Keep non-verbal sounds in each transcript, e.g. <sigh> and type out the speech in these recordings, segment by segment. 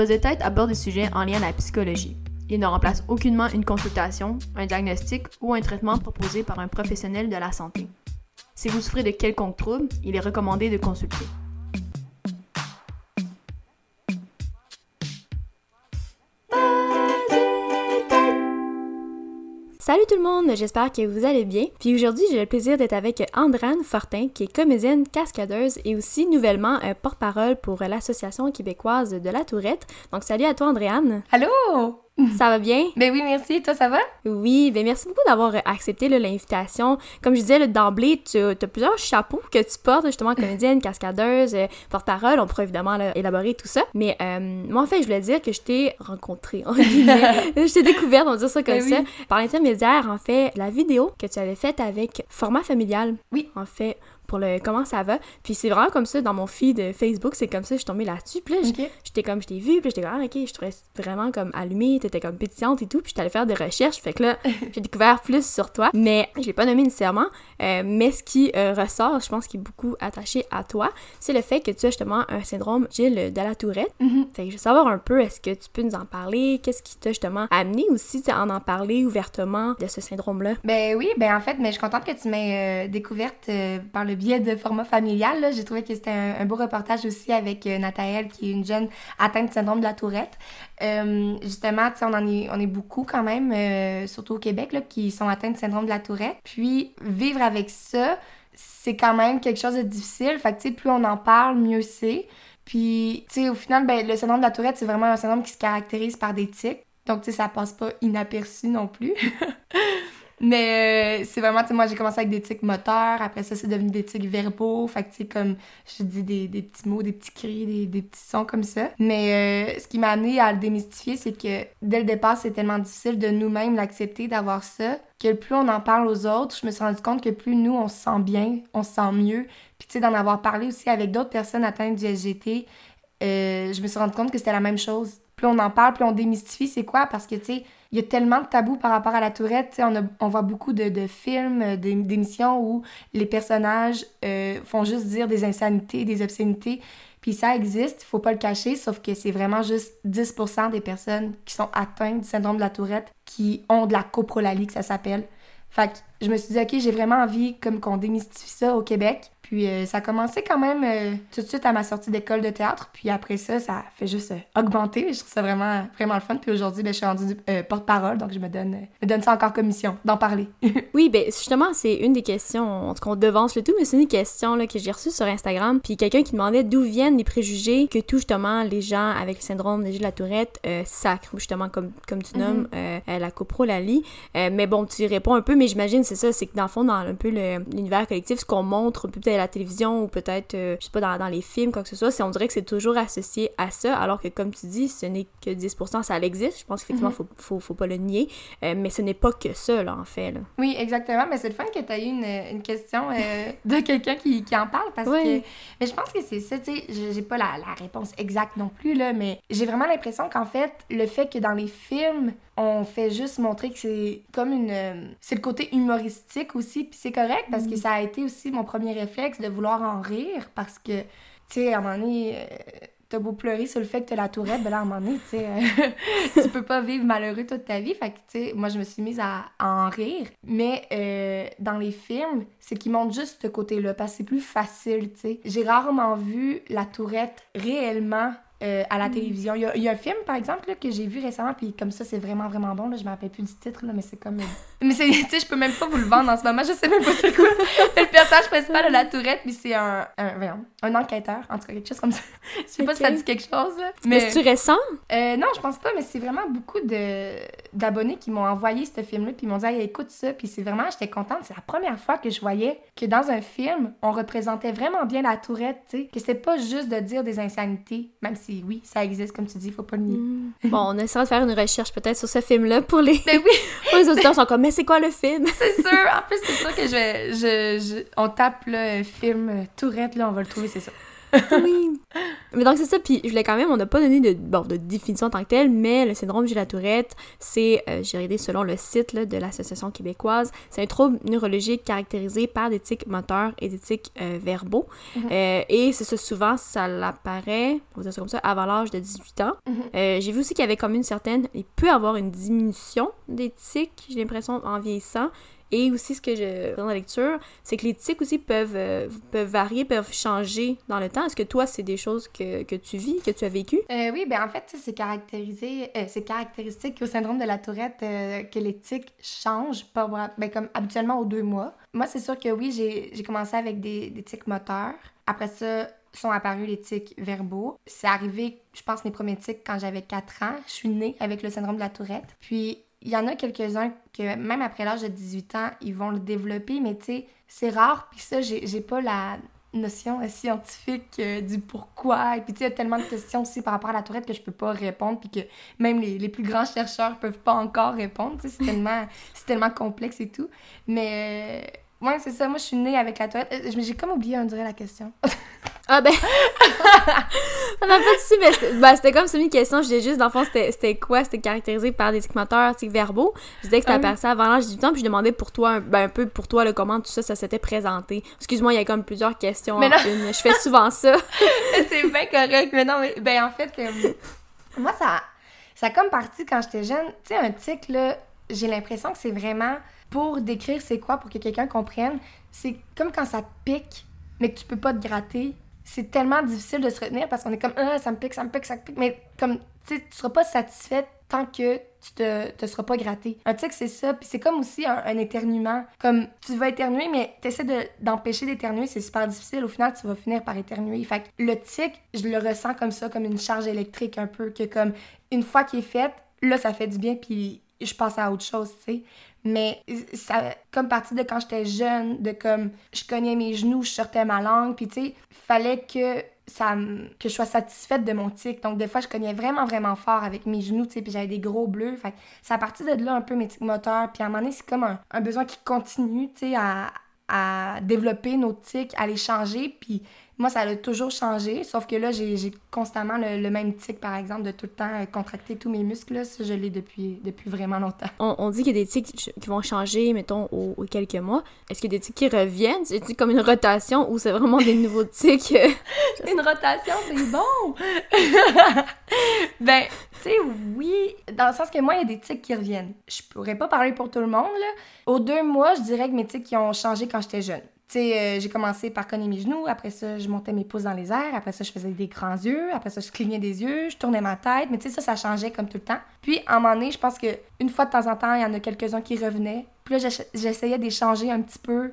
Buzz de tête aborde des sujets en lien à la psychologie. Il ne remplace aucunement une consultation, un diagnostic ou un traitement proposé par un professionnel de la santé. Si vous souffrez de quelconque trouble, il est recommandé de consulter. Salut tout le monde, j'espère que vous allez bien. Puis aujourd'hui, j'ai le plaisir d'être avec Andrane Fortin, qui est comédienne cascadeuse et aussi nouvellement euh, porte-parole pour l'Association québécoise de la Tourette. Donc salut à toi Andréane. Allô! <laughs> Ça va bien? Ben oui, merci. Toi, ça va? Oui, ben merci beaucoup d'avoir accepté l'invitation. Comme je disais d'emblée, tu as plusieurs chapeaux que tu portes, justement, comédienne, cascadeuse, euh, porte-parole. On pourrait évidemment élaborer tout ça. Mais euh, moi, en fait, je voulais dire que je t'ai rencontré, en guillemets. <laughs> je t'ai découverte, on va dire ça comme ben ça, par l'intermédiaire, en fait, la vidéo que tu avais faite avec format familial. Oui. En fait, pour le comment ça va. Puis c'est vraiment comme ça dans mon feed Facebook, c'est comme ça, je suis tombée là-dessus. Puis là, j'étais comme, je t'ai vu, puis j'étais comme, ah, ok, je trouvais vraiment comme allumée, t'étais comme pétillante et tout. Puis j'étais allée faire des recherches, fait que là, <laughs> j'ai découvert plus sur toi. Mais je l'ai pas nommé nécessairement. Euh, mais ce qui euh, ressort, je pense, qui est beaucoup attaché à toi, c'est le fait que tu as justement un syndrome Gilles de la Tourette. Mm-hmm. Fait que je veux savoir un peu, est-ce que tu peux nous en parler? Qu'est-ce qui t'a justement amené aussi à en, en parler ouvertement de ce syndrome-là? Ben oui, ben en fait, mais je suis contente que tu m'aies euh, découverte par le biais de format familial. J'ai trouvé que c'était un, beau reportage aussi avec euh, qui est une jeune atteinte du syndrome de la tourette. Euh, justement, on en est, on est beaucoup quand même, euh, surtout au Québec, là, qui sont atteints du syndrome de la tourette. Puis vivre avec ça, c'est quand même quelque chose de difficile. Fait que, plus on en parle, mieux c'est. Puis, tu sais, au final, ben, le syndrome de la tourette, c'est vraiment un syndrome qui se caractérise par des tics. Donc, tu sais, ça passe pas inaperçu non plus. <laughs> Mais euh, c'est vraiment, tu sais, moi, j'ai commencé avec des tics moteurs. Après ça, c'est devenu des tics verbaux. Fait que, tu sais, comme je dis des, petits mots, des petits cris, des, des petits sons comme ça. Mais euh, ce qui m'a amené à le démystifier, c'est que dès le départ, c'est tellement difficile de nous-mêmes l'accepter, d'avoir ça, que plus on en parle aux autres, je me suis rendu compte que plus nous, on se sent bien, on se sent mieux. Puis, tu sais, d'en avoir parlé aussi avec d'autres personnes atteintes du SGT, euh, je me suis rendu compte que c'était la même chose. Plus on en parle, plus on démystifie, c'est quoi? Parce que, tu sais, il y a tellement de tabous par rapport à la tourette. On, on voit beaucoup de, de films, euh, d'émissions où les personnages euh, font juste dire des insanités, des obscénités. Puis ça existe, faut pas le cacher, sauf que c'est vraiment juste 10% des personnes qui sont atteintes du syndrome de la tourette qui ont de la coprolalie, que ça s'appelle. Fait que je me suis dit, OK, j'ai vraiment envie comme qu'on démystifie ça au Québec. Puis euh, ça a commencé quand même euh, tout de suite à ma sortie d'école de théâtre. Puis après ça, ça fait juste euh, augmenter. Je trouve ça vraiment, vraiment le fun. Puis aujourd'hui, ben, je suis rendue porte-parole, donc je me donne, me donne ça encore comme mission, d'en parler. <laughs> oui, ben justement, c'est une des questions, en tout cas on devance le tout, mais c'est une des questions là, que j'ai reçues sur Instagram. Puis quelqu'un qui demandait d'où viennent les préjugés que tout justement les gens avec le syndrome de la Tourette sacrent, justement comme, comme tu nommes mm-hmm. la coprolalie. mais bon, tu réponds un peu, mais j'imagine c'est ça, c'est que dans le fond, dans un peu l'univers collectif, ce qu'on montre peut-être la télévision ou peut-être, euh, je sais pas, dans, dans, les films, quoi que ce soit, c'est on dirait que c'est toujours associé à ça, alors que comme tu dis, ce n'est que 10%, ça existe. Je pense qu'effectivement, mhm. faut, faut, faut, pas le nier, euh, mais ce n'est pas que ça, là, en fait. Là. Oui, exactement. Mais c'est le fun que tu aies eu une, une question euh, de quelqu'un qui, qui, en parle parce que. Mais je pense que c'est ça, tu sais, j'ai pas la, la réponse exacte non plus, là, mais j'ai vraiment l'impression qu'en fait, le fait que dans les films, on fait juste montrer que c'est comme une. C'est le côté humoristique aussi, puis c'est correct parce que mhm. ça a été aussi mon premier réflexe de vouloir en rire parce que, tu sais, à un moment donné. Euh, t'as beau pleurer sur le fait que t'as la tourette, ben là, à un moment donné, tu sais, euh, <laughs> tu peux pas vivre malheureux toute ta vie. Fait que, tu sais, moi, je me suis mise à, en rire. Mais euh, dans les films, c'est qu'ils montrent juste ce côté-là, parce que c'est plus facile, tu sais. J'ai rarement vu la tourette réellement euh, à la mm. télévision. Il y, a, il y, a, un film, par exemple, là, que j'ai vu récemment, puis comme ça, c'est vraiment, vraiment bon. Là, je me rappelle plus du titre, là, mais c'est comme. mais c'est, <laughs> tu sais, je peux même pas vous le vendre en ce moment, je sais même pas c'est quoi. <laughs> le personnage principal de la tourette, puis c'est un, un, un, enquêteur, en tout cas, quelque chose comme ça. <laughs> je sais pas si ça dit quelque chose. Là. Mais, c'est-tu récent? Euh, non, je pense pas, mais c'est vraiment beaucoup de, d'abonnés qui m'ont envoyé ce film-là, puis ils m'ont dit, écoute ça, puis c'est vraiment, j'étais contente. C'est la première fois que je voyais que dans un film, on représentait vraiment bien la tourette, tu sais, que c'était pas juste de dire des insanités, même si oui, ça existe comme tu dis, il faut pas le nier. Mm. Bon, on essaiera de faire une recherche peut-être sur ce film-là pour les. Ben oui! <laughs> pour les auditeurs sont comme, mais c'est quoi le film? <laughs> c'est sûr! En plus, c'est sûr que je vais. Je, je, on tape le film Tourette, là, on va le trouver, c'est ça. Oui. Mais donc, c'est ça. Puis, je voulais quand même, on n'a pas donné de, bon, de définition en tant que telle, mais le syndrome de la Tourette, c'est, euh, j'ai regardé selon le site là, de l'Association québécoise, c'est un trouble neurologique caractérisé par des tics moteurs et des tics euh, verbaux. Mhm. Euh, et c'est ça, souvent, ça l'apparaît, on va dire ça comme ça, avant l'âge de 18 ans. Mhm. Euh, j'ai vu aussi qu'il y avait comme une certaine, il peut avoir une diminution des tics, j'ai l'impression, en vieillissant. Et aussi, ce que je dans la lecture, c'est que les tics aussi peuvent, euh, peuvent varier, peuvent changer dans le temps. Est-ce que toi, c'est des choses que, que tu vis, que tu as vécues? Euh, oui, ben en fait, c'est caractérisé, euh, c'est caractéristique au syndrome de la Tourette euh, que les tics changent, pas, ben, comme habituellement aux deux mois. Moi, c'est sûr que oui, j'ai commencé avec des, des tics moteurs. Après ça, sont apparus les tics verbaux. C'est arrivé, je pense, mes premiers tics quand j'avais 4 ans. Je suis née avec le syndrome de la Tourette. Puis, il y en a quelques-uns que, même après l'âge de 18 ans, ils vont le développer, mais tu sais, c'est rare. Puis ça, j'ai pas la notion euh, scientifique euh, du pourquoi. Et puis, tu sais, il y a tellement de questions aussi par rapport à la tourette que je peux pas répondre, puis que même les, les plus grands chercheurs peuvent pas encore répondre. Tu sais, c'est tellement, <laughs> tellement complexe et tout. Mais, euh, ouais, c'est ça. Moi, je suis née avec la tourette. Euh, J'ai comme oublié, on dirait, la question. <laughs> Ah ben... <laughs> ça m'a pas de souci, mais c'était ben, comme semi-question. Je disais juste, dans le fond, c'était quoi? C'était caractérisé par des tics verbaux. Je disais que c'était Ah. ça avant l'âge 18 ans, puis je demandais pour toi, un, ben, un peu pour toi, là, comment tout ça, ça s'était présenté. Excuse-moi, il y a comme plusieurs questions Mais en une. Je fais souvent ça. <laughs> c'est bien correct, mais non, mais ben en fait, euh, moi, ça, ça a comme parti quand j'étais jeune. Tu sais, un tic, là, j'ai l'impression que c'est vraiment pour décrire c'est quoi, pour que quelqu'un comprenne. C'est comme quand ça pique, mais que tu peux pas te gratter. C'est tellement difficile de se retenir parce qu'on est comme, ah, ça me pique, ça me pique, ça me pique. Mais comme, tu sais, tu seras pas satisfaite tant que tu te, te seras pas gratté. Un tic, c'est ça. Puis c'est comme aussi un, éternuement. Comme, tu vas éternuer, mais t'essaies de- d'empêcher d'éternuer, c'est super difficile. Au final, tu vas finir par éternuer. Fait que le tic, je le ressens comme ça, comme une charge électrique un peu, que comme, une fois qu'il est fait, là, ça fait du bien, puis je passe à autre chose, tu sais. Mais ça, comme partie de quand j'étais jeune, de comme, je cognais mes genoux, je sortais ma langue, puis tu sais, fallait que ça que je sois satisfaite de mon tic. Donc, des fois, je cognais vraiment, vraiment fort avec mes genoux, tu sais, puis j'avais des gros bleus. Fait c'est à de là un peu mes tics moteurs. Puis à un moment donné, c'est comme un, un besoin qui continue, tu sais, à, à développer nos tics, à les changer. Puis moi, ça a toujours changé, sauf que là, j'ai constamment le, le même tic, par exemple, de tout le temps euh, contracter tous mes muscles. Là, ça, je l'ai depuis, depuis vraiment longtemps. On, on dit qu'il y a des tics qui vont changer, mettons, aux, aux quelques mois. Est-ce qu'il y a des tics qui reviennent? C'est comme une rotation ou c'est vraiment des nouveaux tics? <laughs> <laughs> Une rotation, c'est bon! <laughs> ben, tu sais, oui, dans le sens que moi, il y a des tics qui reviennent. Je pourrais pas parler pour tout le monde, là. Aux deux mois, je dirais que mes tics qui ont changé quand j'étais jeune. Sais, euh, j'ai commencé par cogner mes genoux, après ça, je montais mes pouces dans les airs, après ça, je faisais des grands yeux, après ça, je clignais des yeux, je tournais ma tête, mais tu sais, ça, ça changeait comme tout le temps. Puis, à un moment donné, je pense que une fois de temps en temps, il y en a quelques-uns qui revenaient. Puis là, j'essa- j'essayais d'échanger un petit peu.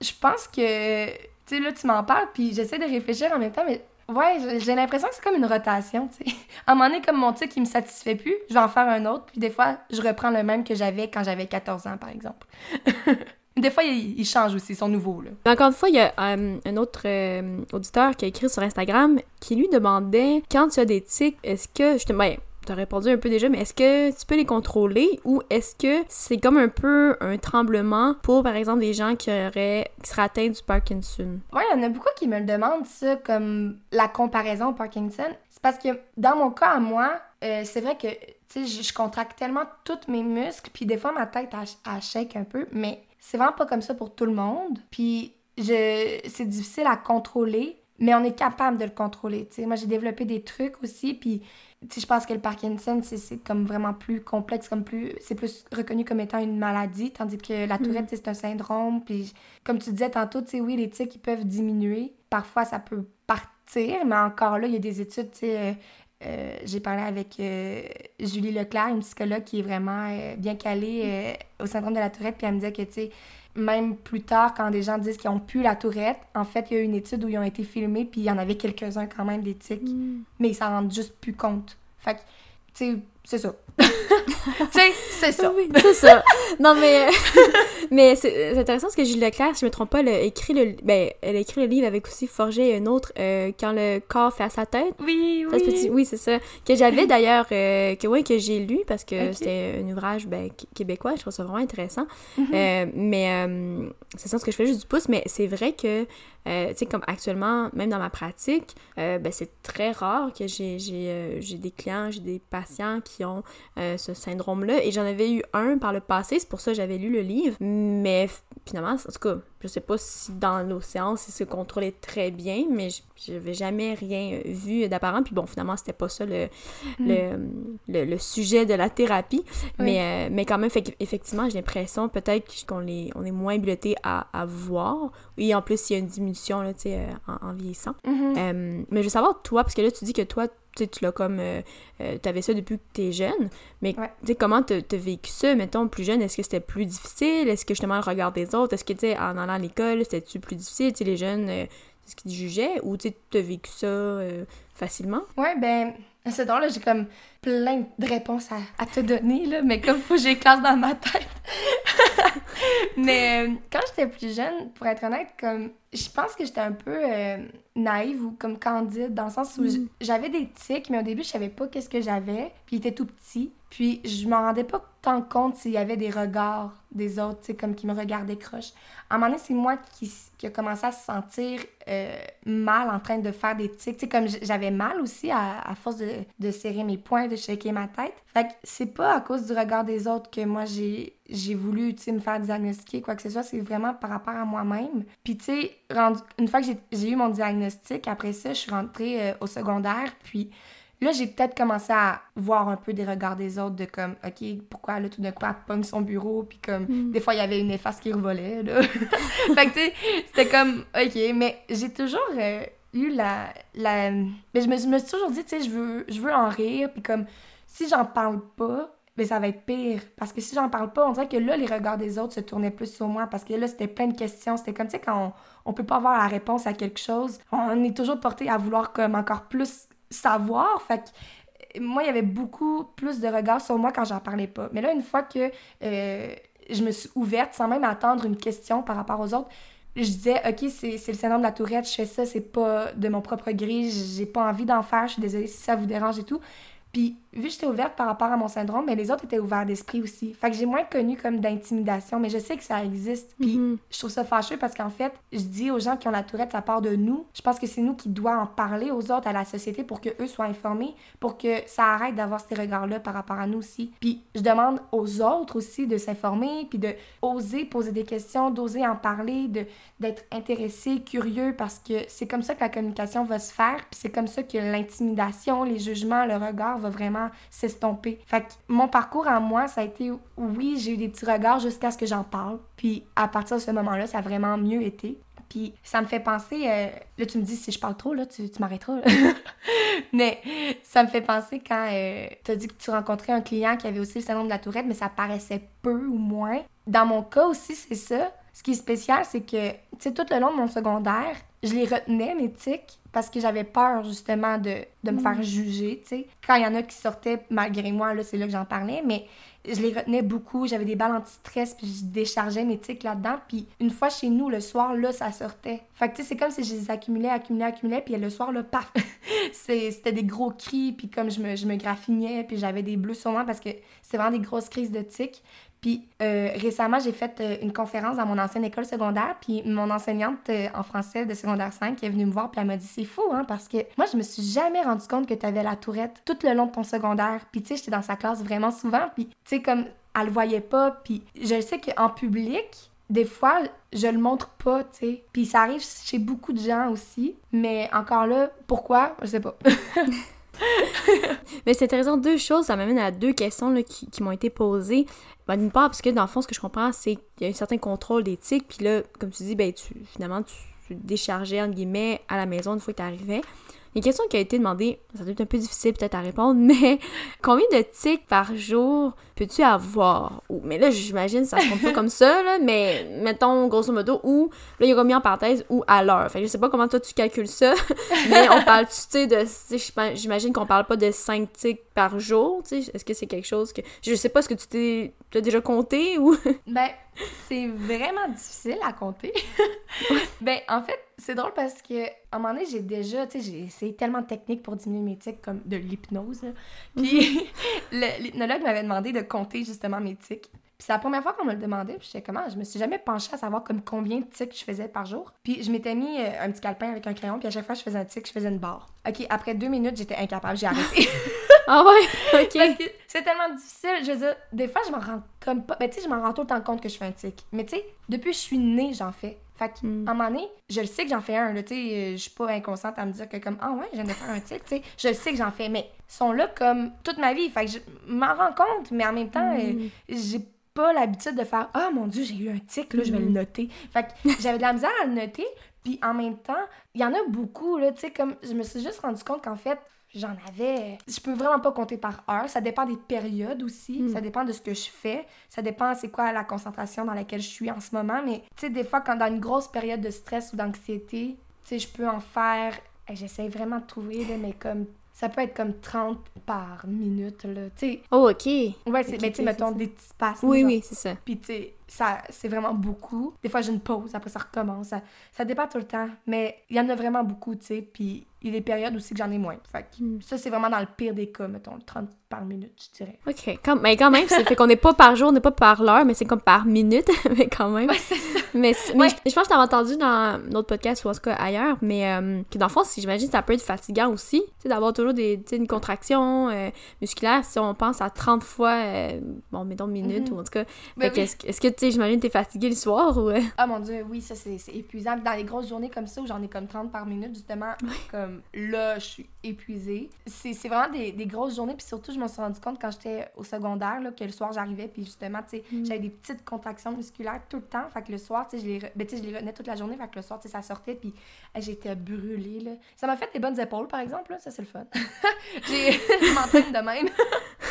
Je pense que, tu sais, là, tu m'en parles, puis j'essaie de réfléchir en même temps, mais ouais, j'ai- l'impression que c'est comme une rotation, tu sais. Un moment comme mon tic, il me satisfait plus, je vais en faire un autre, puis des fois, je reprends le même que j'avais quand j'avais 14 ans, par exemple. <laughs> des fois, il, il change aussi, ils sont nouveaux, là. Mais Encore une fois, il y a euh, un autre euh, auditeur qui a écrit sur Instagram qui lui demandait quand tu as des tics, est-ce que justement, ben, t'as répondu un peu déjà, mais est-ce que tu peux les contrôler ou est-ce que c'est comme un peu un tremblement pour par exemple des gens qui auraient qui seraient atteints du Parkinson? Ouais, il y en a beaucoup qui me le demandent, ça, comme la comparaison au Parkinson. C'est parce que dans mon cas à moi, euh, c'est vrai que, tu sais, je, je contracte tellement tous mes muscles, puis des fois ma tête, elle, elle shake un peu, mais c'est vraiment pas comme ça pour tout le monde. Puis je, c'est difficile à contrôler, mais on est capable de le contrôler. Moi, j'ai développé des trucs aussi, puis je pense que le Parkinson, c'est, c'est comme vraiment plus complexe, comme plus, c'est plus reconnu comme étant une maladie, tandis que la tourette, tu sais, c'est un syndrome, puis comme tu disais tantôt, oui, les tics, ils peuvent diminuer. Parfois, ça peut partir, mais encore là, il y a des études, tu sais. Euh, j'ai parlé avec euh, Julie Leclerc, une psychologue qui est vraiment euh, bien calée au syndrome de la tourette, puis elle me disait que, tu sais, même plus tard, quand des gens disent qu'ils ont pu la tourette, en fait, il y a eu une étude où ils ont été filmés, puis il y en avait quelques-uns quand même, des tics, mais ils s'en rendent juste plus compte. Fait que, tu sais, c'est ça. Tu sais, c'est ça. Oui, c'est ça. Non, mais, <laughs> mais c'est intéressant parce que Julie Leclerc, si je me trompe pas, elle a écrit le, ben, elle a écrit le livre avec aussi Forger un autre, euh, Quand le corps fait à sa tête. Oui, Ça, oui. petit- oui, c'est ça. Que j'avais <laughs> d'ailleurs, euh, que, ouais, que j'ai lu parce que c'était un ouvrage ben, qu- québécois. Je trouve ça vraiment intéressant. Mhm. Euh, mais euh, c'est ça ce que je fais juste du pouce. Mais c'est vrai que, euh, tu sais, comme actuellement, même dans ma pratique, euh, ben, c'est très rare que euh, j'ai des clients, j'ai des patients qui ont euh, ce syndrome-là. Et j'en avais eu un par le passé. C'est pour ça que j'avais lu le livre. Mais finalement, en tout cas, je sais pas si dans nos séances, il se contrôlait très bien, mais j- j'avais jamais rien vu d'apparent. Puis bon, finalement, c'était pas ça le, le, le, le sujet de la thérapie. Oui. Mais, euh, mais quand même, fait, effectivement, j'ai l'impression peut-être qu'on les, on est moins habilité à, à voir. Et en plus, il y a une diminution là, euh, en, en vieillissant. Mhm. Euh, mais je veux savoir, toi, parce que là, tu dis que toi, tu sais, tu l'as comme. Euh, tu avais ça depuis que t'es jeune. Mais Ouais. tu sais, comment t'as t'as vécu ça, mettons, plus jeune? Est-ce que c'était plus difficile? Est-ce que justement le regard des autres? Est-ce que, tu sais, en allant à l'école, c'était-tu plus difficile? Tu les jeunes, euh, est-ce qu'ils te jugeaient? Ou tu sais, t'as vécu ça euh, facilement? Ouais, ben, c'est drôle, là, j'ai comme plein de réponses à, à te donner, là, mais comme faut que j'ai classe dans ma tête. <laughs> mais euh, quand j'étais plus jeune, pour être honnête, comme, je pense que j'étais un peu euh, naïve ou comme candide, dans le sens où j- j'avais des tics, mais au début, je savais pas qu'est-ce que j'avais, puis il était tout petit. Puis je m'en rendais pas tant compte s'il y avait des regards des autres, tu sais, comme qui me regardaient croche. À un moment donné, c'est moi qui, qui a commencé à se sentir euh, mal en train de faire des tics. Tu sais, comme j'avais mal aussi à, force de, serrer mes poings, de shaker ma tête. Fait que c'est pas à cause du regard des autres que moi j'ai voulu, tu me faire diagnostiquer quoi que ce soit. C'est vraiment par rapport à moi-même. Puis, tu sais, une fois que j'ai- j'ai eu mon diagnostic, après ça, je suis rentrée euh, au secondaire. Puis là, j'ai peut-être commencé à voir un peu des regards des autres de comme, OK, pourquoi là, tout d'un coup, elle pogne son bureau, puis comme, des fois, il y avait une efface qui revolait, là. <laughs> fait que, tu sais, c'était comme, OK, mais j'ai toujours euh, eu la... la... Mais je me, je me suis toujours dit, tu sais, je veux, je veux en rire, puis comme, si j'en parle pas, ben ça va être pire. Parce que si j'en parle pas, on dirait que là, les regards des autres se tournaient plus sur moi. Parce que là, c'était plein de questions. C'était comme, tu sais, quand on, on peut pas avoir la réponse à quelque chose, on est toujours porté à vouloir comme encore plus savoir. Fait que moi, il y avait beaucoup plus de regards sur moi quand j'en parlais pas. Mais là, une fois que euh, je me suis ouverte sans même attendre une question par rapport aux autres, je disais, OK, c'est c'est le syndrome de la tourette, je fais ça, c'est pas de mon propre gré, j'ai pas envie d'en faire, je suis désolée si ça vous dérange et tout. Puis, vu que j'étais ouverte par rapport à mon syndrome, mais les autres étaient ouverts d'esprit aussi. Fait que j'ai moins connu comme d'intimidation, mais je sais que ça existe. Puis, Mhm. je trouve ça fâcheux parce qu'en fait, je dis aux gens qui ont la tourette, ça part de nous. Je pense que c'est nous qui doit en parler aux autres, à la société, pour que eux soient informés, pour que ça arrête d'avoir ces regards-là par rapport à nous aussi. Puis, je demande aux autres aussi de s'informer, puis de oser poser des questions, d'oser en parler, de d'être intéressé, curieux, parce que c'est comme ça que la communication va se faire, puis c'est comme ça que l'intimidation, les jugements, le regard va vraiment s'estomper. Fait que mon parcours à moi, ça a été, oui, j'ai eu des petits regards jusqu'à ce que j'en parle, puis à partir de ce moment-là, ça a vraiment mieux été. Puis ça me fait penser, euh, là tu me dis si je parle trop, là tu, tu m'arrêteras. <laughs> mais ça me fait penser quand tu as dit que tu rencontrais un client qui avait aussi le syndrome de la tourette, mais ça paraissait peu ou moins. Dans mon cas aussi, c'est ça. Ce qui est spécial, c'est que, tu sais, tout le long de mon secondaire, je les retenais, mes tics, parce que j'avais peur, justement, de, de me faire juger, tu sais. Quand il y en a qui sortaient malgré moi, là, c'est là que j'en parlais, mais je les retenais beaucoup. J'avais des balles anti-stress, puis je déchargeais mes tics là-dedans. Puis une fois chez nous, le soir, là, ça sortait. Fait que, tu sais, c'est comme si je les accumulais, accumulais, accumulais, puis le soir, là, paf! <laughs> C'était des gros cris, puis comme je me, je me graffinais, puis j'avais des bleus sur moi parce que c'est vraiment des grosses crises de tics. Puis euh, récemment, j'ai fait euh, une conférence dans mon ancienne école secondaire, puis mon enseignante euh, en français de secondaire 5 est venue me voir, puis elle m'a dit c'est fou, hein, parce que moi, je me suis jamais rendu compte que tu avais la tourette tout le long de ton secondaire. Puis tu sais, j'étais dans sa classe vraiment souvent, puis tu sais, comme elle le voyait pas, puis je sais qu'en public, des fois, je le montre pas, tu sais. Puis ça arrive chez beaucoup de gens aussi, mais encore là, pourquoi? Je sais pas. <laughs> <laughs> Mais c'est intéressant, deux choses, ça m'amène à deux questions qui m'ont été posées. Ben, D'une part, parce que dans le fond, ce que je comprends, c'est qu'il y a un certain contrôle d'éthique, puis là, comme tu dis, ben, tu, finalement, tu, tu déchargeais, entre guillemets, à la maison une fois que tu arrivais. Une question qui a été demandée, ça doit être un peu difficile peut-être à répondre, <laughs> mais combien de tics par jour peux-tu avoir? Mais là, j'imagine, ça se compte pas comme ça, là, mais mettons, grosso modo, ou, là, il y a remis en parenthèse, ou à l'heure. Fait que je sais pas comment toi tu calcules ça, <laughs> mais on parle, tu sais, de, j'imagine qu'on parle pas de 5 tics par jour, tu sais, est-ce que c'est quelque chose que, je sais pas, ce que tu t'es, déjà compté, ou? ben, c'est vraiment difficile à compter. ben, en fait, c'est drôle parce que, à un moment donné, j'ai déjà, tu sais, j'ai essayé tellement de techniques pour diminuer mes tics, comme de l'hypnose. Puis, <laughs> l'hypnologue m'avait demandé de compter justement mes tics. Puis c'est la première fois qu'on me le demandait, puis j'étais comment, je me suis jamais penchée à savoir comme combien de tics je faisais par jour. Puis je m'étais mis euh, un petit calepin avec un crayon, puis à chaque fois que je faisais un tic, je faisais une barre. OK, après deux minutes, j'étais incapable, j'ai arrêté. <laughs> <laughs> ah ouais? OK. Parce que c'est tellement difficile, je veux dire, des fois, je m'en rends comme pas... Ben tu sais, je m'en rends tout le temps compte que je fais un tic. Mais tu sais, depuis que je suis née, j'en fais. Fait qu'à mm. un moment donné, je le sais que j'en fais un, tu sais, euh, je suis pas inconsciente à me dire que comme, ah ouais, je viens de faire un tic, tu sais, je le sais que j'en fais, mais ils sont là comme toute ma vie, fait que je m'en rends compte, mais en même temps, euh, mm. j'ai pas l'habitude de faire, ah mon dieu, j'ai eu un tic, là, je vais le mm. noter. Fait que j'avais de la misère à le noter, puis en même temps, il y en a beaucoup, là, tu sais, comme, je me suis juste rendu compte qu'en fait, j'en avais. Je peux vraiment pas compter par heure. Ça dépend des périodes aussi. Hmm. Ça dépend de ce que je fais. Ça dépend c'est quoi la concentration dans laquelle je suis en ce moment. Mais tu sais, des fois, quand dans une grosse période de stress ou d'anxiété, tu sais, je peux en faire. J'essaie vraiment de trouver, mais comme. Ça peut être comme 30 par minute, là. Tu sais. Oh, OK. Ouais, c'est, mais tu sais, mettons des petits passes. Oui, oui, c'est ça. Puis tu sais, ça, c'est vraiment beaucoup. Des fois, j'ai une pause, après ça recommence. Ça, ça dépend tout le temps. Mais il y en a vraiment beaucoup, tu sais. Puis il y a des périodes aussi que j'en ai moins. Fait hmm. ça, c'est vraiment dans le pire des cas, mettons, 30 par minute, je dirais. OK. mais quand même, ça fait qu'on n'est pas par jour, on n'est pas par l'heure, mais c'est comme par minute, <laughs> mais quand même. Ouais, c'est ça. Mais, je, pense que t'avais entendu dans notre podcast ou en tout cas ailleurs, mais euh, que dans le fond, j'imagine ça peut être fatigant aussi, d'avoir toujours des, une contraction euh, musculaire si on pense à 30 fois, euh, bon, mettons minutes, mm-hmm. ou en tout cas. Ben est-ce, que, tu sais, j'imagine t'es fatigué le soir ou... Ah mon dieu, oui, ça c'est, épuisant. Dans les grosses journées comme ça, où j'en ai comme 30 par minute, justement, comme là, je suis épuisée. C'est, vraiment des, des, grosses journées. Puis surtout, je me suis rendu compte quand j'étais au secondaire, là, que le soir, j'arrivais. Puis justement, tu sais, mm. j'avais des petites contractions musculaires tout le temps. Fait que le soir, tu sais, je les, ben, je les retenais toute la journée. Fait que le soir, tu sais, ça sortait. Puis j'étais brûlée, là. Ça m'a fait des bonnes épaules, par exemple, là. Ça, c'est le fun. <laughs> J'ai... je m'entraîne de même.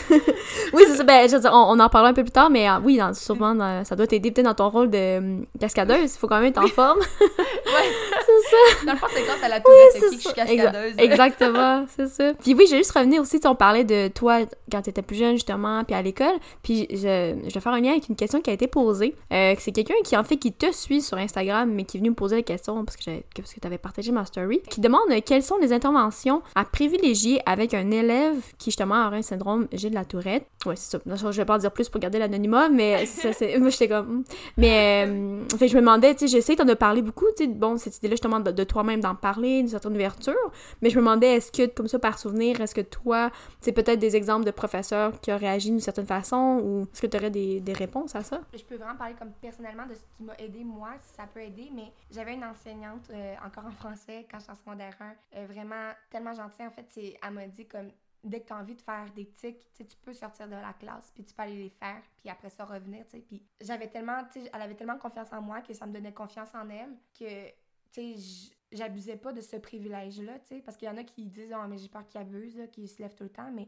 <laughs> oui, c'est ça. Ben, je veux dire, on, en parlera un peu plus tard, mais euh, oui, dans, sûrement, ça doit t'aider peut-être dans ton rôle de hum, cascadeuse. Il faut quand même être en forme. <laughs> ouais. <laughs> c'est ça. Dans le fond, c'est grâce à la tourette que je suis cascadeuse. Exactement, <laughs> c'est ça. Puis oui, je vais juste revenir aussi, on parlait de toi quand tu étais plus jeune, justement, puis à l'école. Puis je, je, vais faire un lien avec une question qui a été posée. Euh, c'est quelqu'un qui, en fait, qui te suit sur Instagram, mais qui est venu me poser la question parce que, parce que tu avais partagé ma story, qui demande quelles sont les interventions à privilégier avec un élève qui, justement, aurait un syndrome G de la Tourette. Ouais, c'est ça. Je vais pas en dire plus pour garder l'anonymat, mais ça, c'est... J'étais comme... Hmm. Mais, euh, fait, je me demandais, tu sais, j'essaie d'en parler beaucoup, tu sais, bon, cette idée-là, justement, de, de toi-même d'en parler, d'une certaine ouverture, mais je me demandais, est-ce que, comme ça, par souvenir, est-ce que toi, c'est peut-être des exemples de professeurs qui ont réagi d'une certaine façon, ou est-ce que tu aurais des, des, réponses à ça? Je peux vraiment parler comme personnellement de ce qui m'a aidé, moi, si ça peut aider, mais j'avais une enseignante, euh, encore en français, quand j'étais en secondaire 1, euh, vraiment tellement gentille, en fait, elle m'a dit comme dès que tu as envie de faire des tics, tu peux sortir de la classe, puis tu peux aller les faire, puis après ça revenir. Puis j'avais tellement, elle avait tellement confiance en moi que ça me donnait confiance en elle que, tu sais, j'abusais pas de ce privilège-là, parce qu'il y en a qui disent « Oh, mais j'ai peur qu'ils abusent, qu'ils se lèvent tout le temps », mais,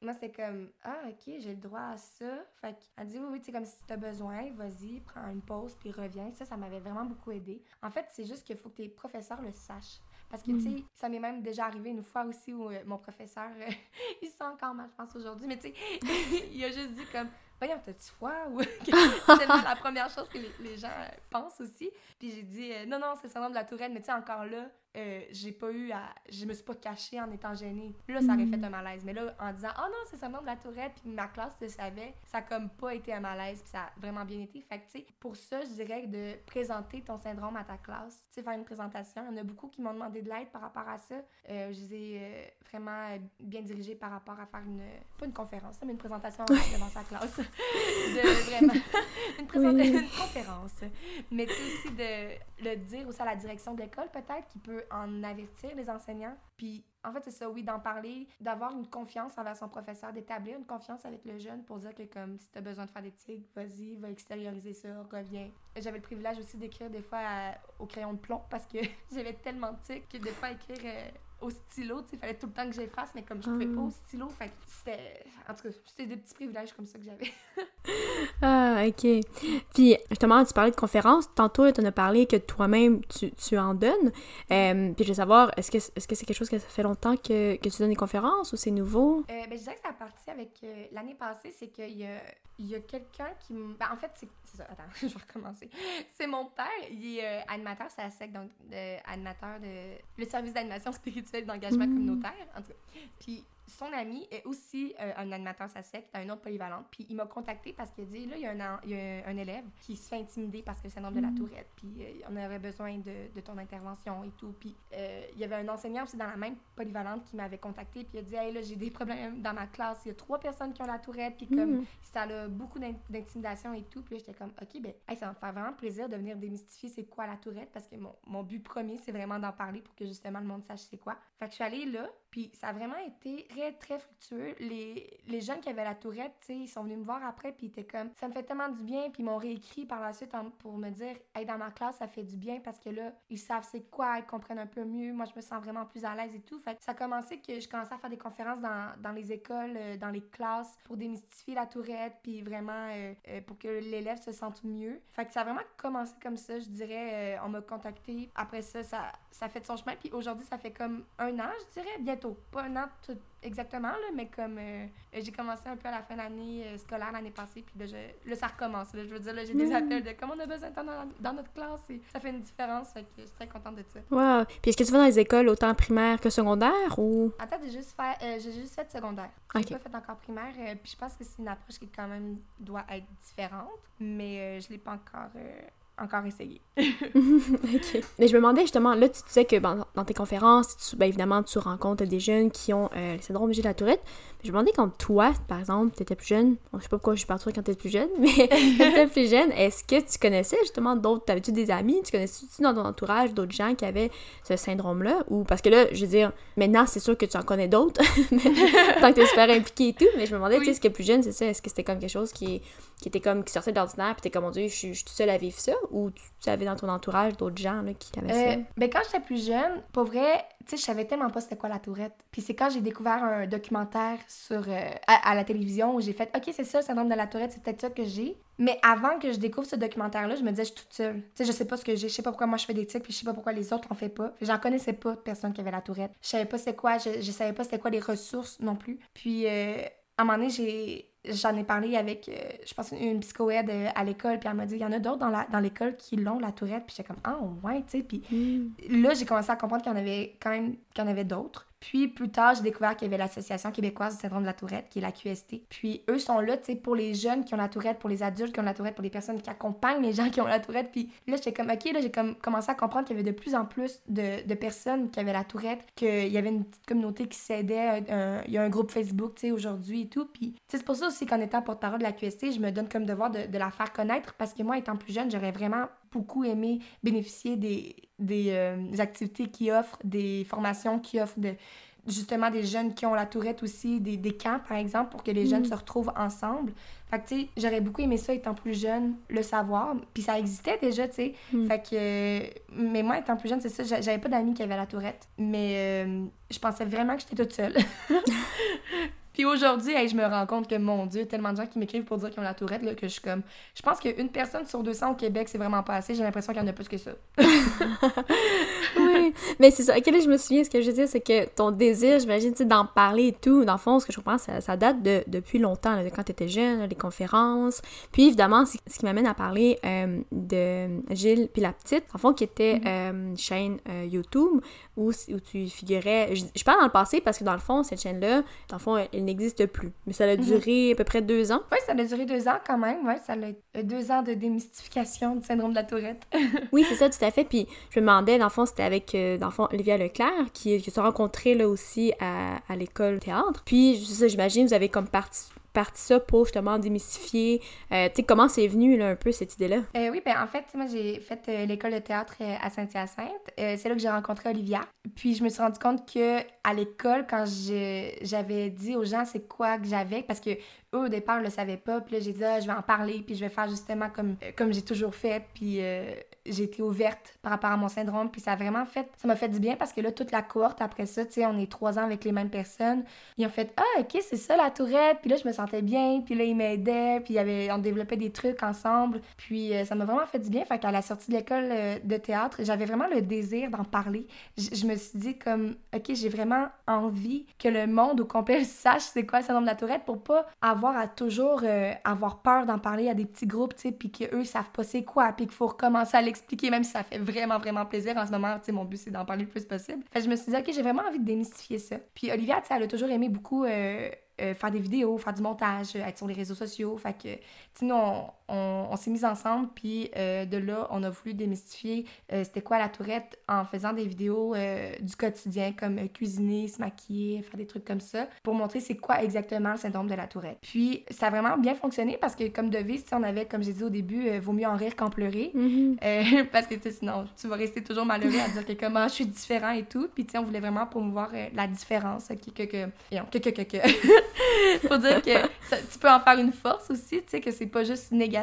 moi, c'était comme « Ah, OK, j'ai le droit à ça », fait dit « Oui, oui, tu sais, comme si t'as besoin, vas-y, prends une pause, puis reviens », ça, ça m'avait vraiment beaucoup aidé. En fait, c'est juste qu'il faut que tes professeurs le sachent. Parce que, tu sais, mm. ça m'est même déjà arrivé une fois aussi où euh, mon professeur, <laughs> il sent encore mal, je pense, aujourd'hui, mais tu sais, <laughs> il a juste dit comme, voyons, t'as-tu froid? Ou <laughs> c'est la première chose que les, gens euh, pensent aussi. Puis j'ai dit, euh, non, non, c'est le syndrome de la tourelle, mais tu sais, encore là, euh, j'ai pas eu à. Je me suis pas cachée en étant gênée. Là, ça aurait fait mm. un malaise. Mais là, en disant, oh non, c'est seulement de la tourette, puis ma classe le savait, ça a comme pas été un malaise, puis ça a vraiment bien été. Fait que, tu sais, pour ça, je dirais de présenter ton syndrome à ta classe, tu sais, faire une présentation. Il y en a beaucoup qui m'ont demandé de l'aide par rapport à ça. Euh, je les ai euh, vraiment bien dirigés par rapport à faire une. Pas une conférence, mais une présentation devant sa classe. <laughs> de vraiment. une, présentation, <laughs> une conférence. Mais tu sais, aussi de le dire aussi à la direction de l'école, peut-être, qui peut en avertir les enseignants. Puis en fait, c'est ça, oui, d'en parler, d'avoir une confiance envers son professeur, d'établir une confiance avec le jeune pour dire que, comme, si t'as besoin de faire des tics, vas-y, va extérioriser ça, reviens. J'avais le privilège aussi d'écrire des fois au crayon de plomb parce que <laughs> j'avais tellement de tics que de pas écrire euh, au stylo, tu sais, il fallait tout le temps que j'efface, mais comme je pouvais pas au ah. stylo, fait c'était... En tout cas, c'était des petits privilèges comme ça que j'avais. <laughs> ah, OK. Puis, justement, tu parlais de conférences. Tantôt, tu en as parlé que toi-même, tu, tu, en donnes. Euh, puis, je veux savoir, est-ce que est-ce que c'est quelque chose que ça fait longtemps que, que tu donnes des conférences ou c'est nouveau? Euh, ben, je dirais que ça a parti avec... Euh, l'année passée, c'est qu'il y a, il y a quelqu'un qui... Ben, en fait, c'est ça. Attends, <laughs> je vais recommencer. C'est mon père, il est animateur, c'est à SEC, donc animateur de... Le service d'animation <laughs> spirituelle d'engagement mmh. communautaire, en tout cas. Puis son ami est aussi euh, un animateur SASEC dans une autre polyvalente. Puis il m'a contacté parce qu'il a dit là, il y a un, il y a un élève qui se fait intimider parce que c'est syndrome de la mm. tourette. Puis euh, on aurait besoin de, de, ton intervention et tout. Puis euh, il y avait un enseignant aussi dans la même polyvalente qui m'avait contacté. Puis il a dit hey, là, j'ai des problèmes dans ma classe. Il y a trois personnes qui ont la tourette. Puis comme mm. ça a beaucoup d'intimidation et tout. Puis j'étais comme ok, ben, ça va me faire vraiment plaisir de venir démystifier c'est quoi la tourette parce que mon, mon but premier, c'est vraiment d'en parler pour que justement le monde sache c'est quoi. Fait que je suis allée là. Puis ça a vraiment été très, très fructueux. Les, les jeunes qui avaient la tourette, tu sais, ils sont venus me voir après, puis ils étaient comme, ça me fait tellement du bien, puis ils m'ont réécrit par la suite pour me dire, hey, dans ma classe, ça fait du bien parce que là, ils savent c'est quoi, ils comprennent un peu mieux. Moi, je me sens vraiment plus à l'aise et tout. Fait ça a commencé que je commençais à faire des conférences dans, dans les écoles, euh, dans les classes, pour démystifier la tourette, puis vraiment euh, euh, pour que l'élève se sente mieux. Fait ça a vraiment commencé comme ça, je dirais. on m'a contacté. Après ça, ça, ça fait son chemin. Puis aujourd'hui, ça fait comme un an, je dirais, pas un an tout exactement, là, mais comme euh, j'ai commencé un peu à la fin de l'année euh, scolaire l'année passée, puis là, ça recommence. je veux dire, j'ai des appels de comme on a besoin de temps dans, notre classe et ça fait une différence. Fait que je suis très contente de ça. Wow! Puis est-ce que tu vas dans les écoles autant primaires que secondaires ou? En fait, j'ai juste fait, euh, j'ai juste fait secondaire. J'ai pas fait encore primaire, puis je pense que c'est une approche qui quand même doit être différente, mais je l'ai pas encore encore essayé. <laughs> <laughs> OK. Mais je me demandais justement, là, tu disais que ben, dans tes conférences, tu, ben, évidemment, tu rencontres des jeunes qui ont euh, le syndrome de la tourette. Je me demandais quand toi, par exemple, tu étais plus jeune, bon, je sais pas pourquoi je suis partie quand tu étais plus jeune, <laughs> mais quand tu étais plus jeune, est-ce que tu connaissais justement d'autres, t'avais-tu des amis, tu connaissais-tu dans ton entourage d'autres gens qui avaient ce syndrome-là? Ou parce que là, je veux dire, maintenant, c'est sûr que tu en connais d'autres, tant que tu es super impliqué et tout, mais je me demandais, tu sais, est-ce que plus jeune, c'est ça, est-ce que c'était comme quelque chose qui, qui était comme, qui sortait de l'ordinaire, puis t'es comme, mon Dieu, je suis, suis seule à vivre ça? ou tu avais dans ton entourage d'autres gens là, qui avaient ça? Euh, ben quand j'étais plus jeune, pour vrai, tu sais, je savais tellement pas c'était quoi la tourette. Puis c'est quand j'ai découvert un documentaire sur euh, à, la télévision où j'ai fait OK, c'est ça le syndrome de la tourette, c'est peut-être ça que j'ai. Mais avant que je découvre ce documentaire-là, je me disais, je suis toute seule. Tu sais, je sais pas ce que j'ai, je sais pas pourquoi moi je fais des tics, puis je sais pas pourquoi les autres en fait pas. J'en connaissais pas de personne qui avait la tourette. Je savais pas c'est quoi, je, je savais pas c'était quoi les ressources non plus. Puis euh, à un moment donné, j'ai j'en ai parlé avec, euh, je pense, une psychoède euh, à l'école, puis elle m'a dit, il y en a d'autres dans, la, dans l'école qui l'ont, la tourette, puis j'étais comme, ah, ouais, tu sais, puis hmm. là, j'ai commencé à comprendre qu'il y en avait quand même, qu'il y en avait d'autres. Puis plus tard, j'ai découvert qu'il y avait l'Association québécoise du syndrome de la tourette, qui est la QST. Puis eux sont là, tu sais, pour les jeunes qui ont la tourette, pour les adultes qui ont la tourette, pour les personnes qui accompagnent les gens qui ont la tourette. Puis là, j'étais comme, OK, là, j'ai comme commencé à comprendre qu'il y avait de plus en plus de, personnes qui avaient la tourette, qu'il y avait une petite communauté qui s'aidait. Il y a un groupe Facebook, tu sais, aujourd'hui et tout. Puis, c'est pour ça aussi qu'en étant porte-parole de la QST, je me donne comme devoir de, de la faire connaître parce que moi, étant plus jeune, j'aurais vraiment beaucoup aimé bénéficier des, des, euh, activités qui offrent, des formations qui offrent de, justement des jeunes qui ont la tourette aussi, des, des camps par exemple, pour que les jeunes mm. se retrouvent ensemble. Fait que tu sais, j'aurais beaucoup aimé ça étant plus jeune, le savoir. Puis ça existait déjà, tu sais. Mm. Fait que. mais moi, étant plus jeune, c'est ça, j'avais pas d'amis qui avaient la tourette. Mais euh, je pensais vraiment que j'étais toute seule. <laughs> Puis aujourd'hui, je me rends compte que, mon Dieu, tellement de gens qui m'écrivent pour dire qu'ils ont la tourette, là, que je suis comme... Je pense qu'une personne sur 200 au Québec, c'est vraiment pas assez. J'ai l'impression qu'il y en a plus que ça. <laughs> oui, mais c'est ça. Ok, là, je me souviens, ce que je veux dire, c'est que ton désir, j'imagine, d'en parler et tout, dans le fond, ce que je comprends, ça, ça date de, depuis longtemps, là, de quand t'étais jeune, les conférences. Puis, évidemment, ce qui m'amène à parler euh, de Gilles puis la petite, en fond, qui était euh, une chaîne euh, YouTube où, où tu figurais... Je, je, parle dans le passé parce que, dans le fond, cette chaîne-là, dans le fond, elle n'existe plus. Mais ça a mhm. duré à peu près deux ans. Oui, ça a duré deux ans quand même. Oui, ça a deux ans de démystification du syndrome de la tourette. <laughs> oui, c'est ça, tout à fait. Puis je me demandais, dans le fond, c'était avec, euh, dans le fond, Olivia Leclerc, qui, qui se rencontrés là aussi à, à l'école théâtre. Puis, j'imagine, vous avez comme parti parti ça pour justement démystifier? Euh, tu sais, comment c'est venu, là, un peu, cette idée-là? Euh, oui, ben en fait, moi, j'ai fait euh, l'école de théâtre à Saint-Hyacinthe. C'est là que j'ai rencontré Olivia. Puis je me suis rendu compte que à l'école, quand j'avais dit aux gens c'est quoi que j'avais, parce que eux, au départ, ne le savaient pas. Puis là, j'ai dit, ah, je vais en parler, puis je vais faire justement comme, comme j'ai toujours fait. Puis j'ai été ouverte par rapport à mon syndrome. Puis ça a vraiment fait, ça m'a fait du bien parce que là, toute la cohorte, après ça, tu sais, on est trois ans avec les mêmes personnes. Ils ont fait, ah, ok, c'est ça la tourette. Puis là, je me sentais bien. Puis là. Puis il y avait, on développait des trucs ensemble. Puis euh, ça m'a vraiment fait du bien. Fait qu'à la sortie de l'école euh, de théâtre, j'avais vraiment le désir d'en parler. Je me suis dit, comme, ok, j'ai vraiment envie que le monde au complet <laughs> sache c'est quoi le syndrome de la tourette pour pas avoir à toujours euh, avoir peur d'en parler à des petits groupes, tu sais, puis qu'eux savent pas c'est quoi, puis qu'il faut recommencer à l'expliquer, même si ça fait vraiment, vraiment plaisir en ce moment. Tu sais, mon but, c'est d'en parler le plus possible. Fait que je me suis dit, OK, j'ai vraiment envie de démystifier ça. Puis Olivia, tu sais, elle a toujours aimé beaucoup euh, faire des vidéos, faire du montage, euh, être sur les réseaux sociaux. Fait que, nous, on, s'est mis ensemble, puis euh, de là, on a voulu démystifier euh, c'était quoi la tourette en faisant des vidéos euh, du quotidien, comme euh, cuisiner, se maquiller, faire des trucs comme ça, pour montrer c'est quoi exactement le syndrome de la tourette. Puis, ça a vraiment bien fonctionné parce que, comme devise, on avait, comme j'ai dit au début, vaut mieux en rire qu'en pleurer. Mhm. Euh, <laughs> parce que sinon, tu vas rester toujours malheureux à dire que comment je suis différent et tout. Puis tu sais, on voulait vraiment promouvoir la différence. Que, que, que, que, que, que, que. Pour dire que ça- tu peux en faire une force aussi, tu sais, que c'est pas juste négatif.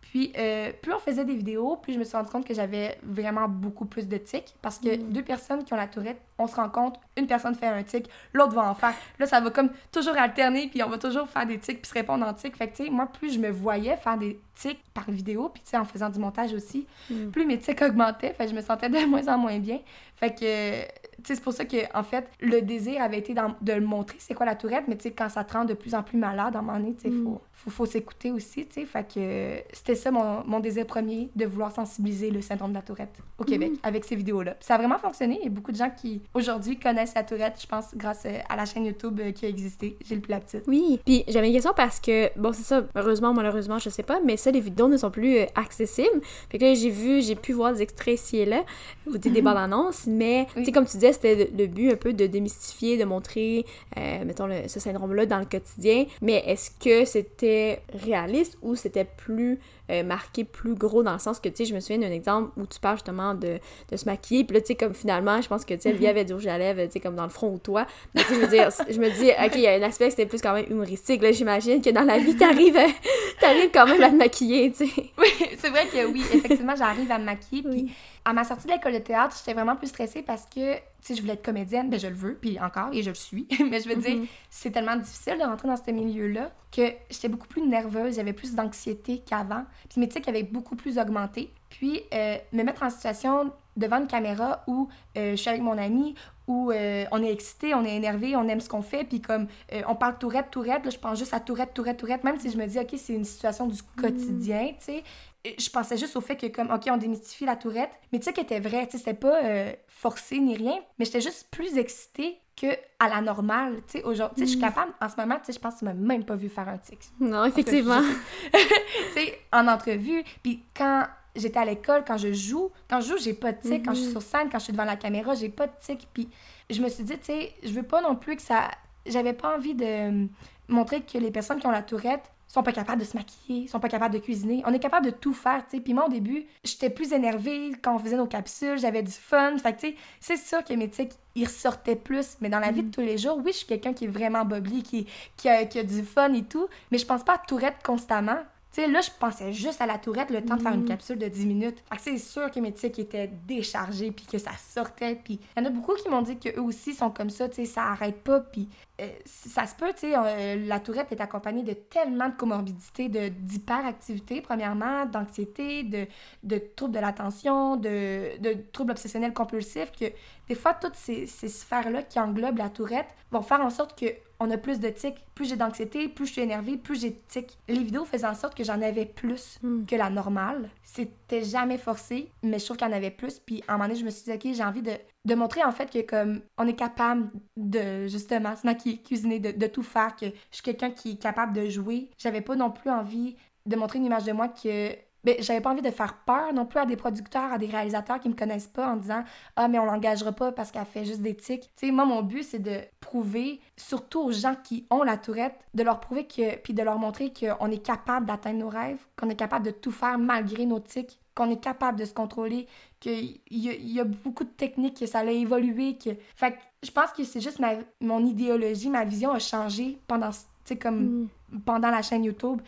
Puis, euh, plus on faisait des vidéos, plus je me suis rendu compte que j'avais vraiment beaucoup plus de tics. Parce que Mm. deux personnes qui ont la tourette, on se rend compte, une personne fait un tic, l'autre va en faire. Là, ça va comme toujours alterner, puis on va toujours faire des tics, puis se répondre en tics. Fait que, tu sais, moi, plus je me voyais faire des tics par vidéo, puis, tu sais, en faisant du montage aussi, Mm. plus mes tics augmentaient. Fait que je me sentais de <laughs> moins en moins bien. Fait que, tu sais, c'est pour ça que, en fait, le désir avait été de le montrer, c'est quoi la tourette, mais tu sais, quand ça te rend de plus en plus malade, à un moment donné, tu sais, Mm. faut, faut, faut s'écouter aussi, tu sais. Fait que c'était ça mon, mon désir premier, de vouloir sensibiliser le syndrome de la tourette au Québec avec ces vidéos-là. Puis ça a vraiment fonctionné. Il y a beaucoup de gens qui, aujourd'hui, connaissent la tourette, je pense, grâce euh, à la chaîne YouTube euh, qui a existé, J'ai le plus la petite. Oui, puis j'avais une question parce que, bon, c'est ça, heureusement, malheureusement, je sais pas, mais ça, les vidéos ne sont plus euh, accessibles. Fait que là, j'ai vu, j'ai pu voir des extraits ici et là, ou des, des bandes annonces, mais, tu sais, Oui. comme tu disais, c'était le, le but un peu de démystifier, de montrer, euh, mettons, le- ce syndrome-là dans le quotidien. Mais est-ce que c'était réaliste ou c'était plus euh, marqué, plus gros dans le sens que, tu sais, je me souviens d'un exemple où tu parles justement de, de se maquiller, puis là, tu sais, comme finalement, je pense que, tu sais, Olivia avait du rouge à lèvres, tu sais, comme dans le front ou toi. Mais tu sais, je veux dire, je me dis, ok, il y a un aspect, c'était plus quand même humoristique. Là, j'imagine que dans la vie, t'arrives, à- t'arrives quand même à te maquiller, tu sais. <laughs> Oui, c'est vrai que oui, effectivement, j'arrive à me maquiller. Puis à ma sortie de l'école de théâtre, j'étais vraiment plus stressée parce que, sais, je voulais être comédienne, ben je le veux, puis encore, et je le suis. <laughs> Mais je veux dire, Mhm. c'est tellement difficile de rentrer dans ce milieu-là que j'étais beaucoup plus nerveuse, j'avais plus d'anxiété qu'avant. Puis mes tics avaient beaucoup plus augmenté. Puis euh, me mettre en situation devant une caméra où euh, je suis avec mon ami, où euh, on est excité, on est énervé, on aime ce qu'on fait, puis comme on parle tourette, tourette, là, je pense juste à tourette, tourette, tourette, même si je me dis, OK, c'est une situation du quotidien, tu sais. Je pensais juste au fait que, comme, OK, on démystifie la tourette, mais tu sais qu'elle était vrai, tu sais, c'était pas euh, forcé ni rien, mais j'étais juste plus excitée que à la normale, tu sais, aujourd'hui, tu sais, je suis capable, en ce moment, tu sais, je pense que tu m'as même pas vu faire un tic Non, effectivement. <laughs> tu sais, en entrevue. Puis quand j'étais à l'école, quand je joue, quand je joue, j'ai pas de tic. Quand je suis sur scène, quand je suis devant la caméra, j'ai pas de tic. Puis je me suis dit, tu sais, je veux pas non plus que ça. J'avais pas envie de euh, montrer que les personnes qui ont la tourette sont pas capables de se maquiller, sont pas capables de cuisiner. On est capable de tout faire, tu sais. Puis moi, au début, j'étais plus énervée quand on faisait nos capsules, j'avais du fun. Fait que, tu sais, c'est sûr que mes tics, ils ressortaient plus. Mais dans la vie de tous les jours, oui, je suis quelqu'un qui est vraiment bubbly, qui, qui, a, qui a du fun et tout. Mais je pense pas à tourette constamment. Tu sais, là, je pensais juste à la tourette, le temps de faire une capsule de 10 minutes. Fait que c'est sûr que mes tics étaient déchargés, puis que ça sortait. Puis il y en a beaucoup qui m'ont dit qu'eux aussi sont comme ça, tu sais, ça arrête pas. Puis euh, ça se peut, tu sais, euh, la tourette est accompagnée de tellement de comorbidités, de, d'hyperactivité, premièrement, d'anxiété, de, de troubles de l'attention, de, de troubles obsessionnels compulsifs, que des fois, toutes ces, ces sphères-là qui englobent la tourette vont faire en sorte que on a plus de tics. Plus j'ai d'anxiété, plus je suis énervée, plus j'ai de tics. Les vidéos faisaient en sorte que j'en avais plus Mm. que la normale. C'était jamais forcé, mais je trouve qu'il y en avait plus. Puis à un moment donné, je me suis dit, OK, j'ai envie de, de montrer en fait que comme on est capable de justement se maquiller, cuisiner, de, de tout faire, que je suis quelqu'un qui est capable de jouer. J'avais pas non plus envie de montrer une image de moi que ben, j'avais pas envie de faire peur non plus à des producteurs, à des réalisateurs qui me connaissent pas en disant Ah, mais on l'engagera pas parce qu'elle fait juste des tics. Tu sais, moi, mon but, c'est de prouver, surtout aux gens qui ont la tourette, de leur prouver que, puis de leur montrer qu'on est capable d'atteindre nos rêves, qu'on est capable de tout faire malgré nos tics, qu'on est capable de se contrôler, qu'il y, y, a beaucoup de techniques, que ça a évolué, que... Fait que je pense que c'est juste ma, mon idéologie, ma vision a changé pendant, tu sais, comme... Mm. pendant la chaîne YouTube.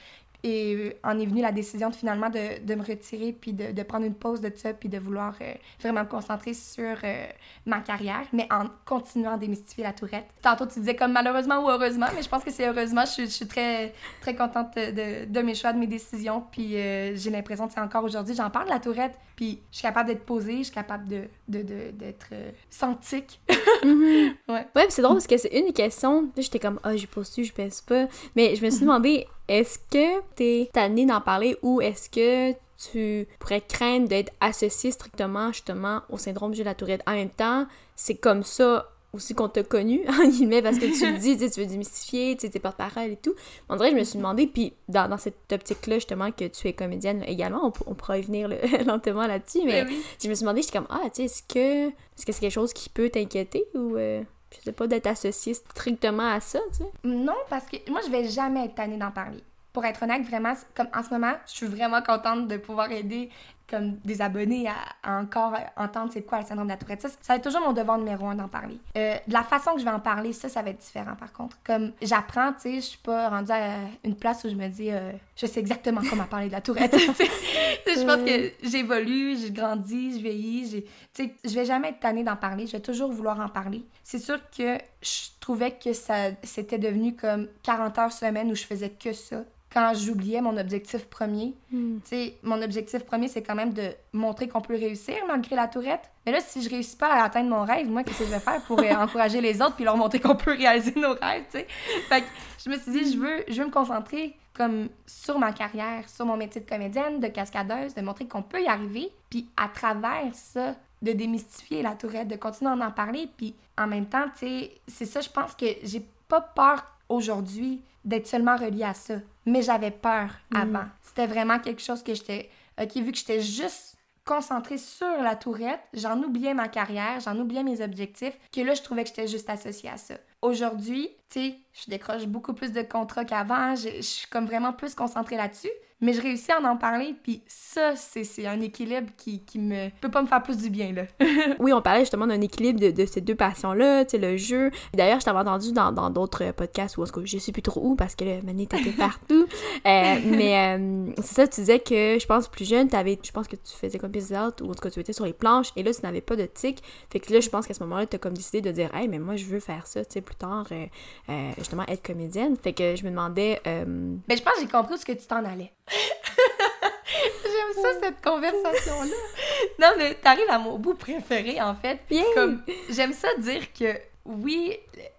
Et euh, en est venue la décision de, finalement de, de me retirer, puis de, de, prendre une pause de ça, puis de vouloir euh, vraiment me concentrer sur euh, ma carrière, mais en continuant à démystifier la tourette. Tantôt, tu disais comme malheureusement ou heureusement, mais je pense que c'est heureusement. Je, je, suis très, très contente de, de, mes choix, de mes décisions, puis j'ai l'impression que c'est encore aujourd'hui, j'en parle de la tourette, puis je suis capable d'être posée, je suis capable de, d'être scientique. <laughs> mm-hmm. Ouais, ouais c'est drôle parce que c'est une question. J'étais comme, ah, oh, je pose je pèse pas? Mais je me suis demandé, est-ce que t'es tanné d'en parler ou est-ce que tu pourrais craindre d'être associé strictement justement au syndrome de la tourette? En même temps, c'est comme ça aussi qu'on t'a connu, <laughs> en guillemets, parce que tu le dis, tu veux démystifier, tu es porte-parole et tout. On dirait je me suis demandé, puis dans, dans cette optique-là, justement, que tu es comédienne également, on, pourra y venir <laughs> lentement là-dessus, mais je me suis demandé, j'étais comme, ah, tu sais, est-ce que est-ce que c'est quelque chose qui peut t'inquiéter ou... Euh, je sais pas, d'être associé strictement à ça, tu sais? Non, parce que moi, je vais jamais être tannée d'en parler. Pour être honnête, vraiment, comme en ce moment, je suis vraiment contente de pouvoir aider comme des abonnés à, encore entendre c'est quoi le syndrome de la tourette. Ça, ça va être toujours mon devoir numéro un d'en parler. Euh, de la façon que je vais en parler, ça, ça va être différent par contre. Comme j'apprends, tu sais, je suis pas rendue à une place où je me dis, euh, je sais exactement comment parler de la tourette. <laughs> je pense que j'évolue, j'ai grandi, je vieillis, tu sais, je vais jamais être tannée d'en parler, je vais toujours vouloir en parler. C'est sûr que je trouvais que ça c'était devenu comme 40 heures semaine où je faisais que ça quand j'oubliais mon objectif premier. Hmm. Tu sais, mon objectif premier, c'est quand même de montrer qu'on peut réussir malgré la tourette. Mais là, si je réussis pas à atteindre mon rêve, moi, qu'est-ce que je vais faire pour euh, <laughs> encourager les autres puis leur montrer qu'on peut réaliser nos rêves, tu sais? Fait que je me suis dit, je veux, je veux me concentrer comme sur ma carrière, sur mon métier de comédienne, de cascadeuse, de montrer qu'on peut y arriver, puis à travers ça, de démystifier la tourette, de continuer à en parler, puis en même temps, tu sais, c'est ça, je pense que j'ai pas peur aujourd'hui d'être seulement reliée à ça. Mais j'avais peur mm. avant. C'était vraiment quelque chose que j'étais. OK, vu que j'étais juste concentrée sur la tourette, j'en oubliais ma carrière, j'en oubliais mes objectifs, que là, je trouvais que j'étais juste associée à ça. Aujourd'hui, tu sais, je décroche beaucoup plus de contrats qu'avant, je suis comme vraiment plus concentrée là-dessus mais je réussis à en parler, puis ça, c'est un équilibre qui, qui me peut pas me faire plus du bien, là. <laughs> oui, on parlait justement d'un équilibre de, de, ces deux passions-là, tu sais, le jeu. D'ailleurs, je t'avais entendu dans d'autres podcasts, ou en tout cas, je sais plus trop où, parce que le Mané était <laughs> partout. euh, mais euh, c'est ça, tu disais que, je pense, plus jeune, avais, je pense que tu faisais comme out, ou en tout cas, tu étais sur les planches, et là, tu n'avais pas de tic. Fait que là, je pense qu'à ce moment-là, tu as comme décidé de dire, hey, mais moi, je veux faire ça, tu sais, plus tard, euh, euh, justement, être comédienne. Fait que je me demandais... Ben, je pense que j'ai compris où ce que tu t'en allais. <laughs> J'aime ça, cette conversation-là. <laughs> non, mais t'arrives à mon bout préféré, en fait. Comme, j'aime ça dire que, oui,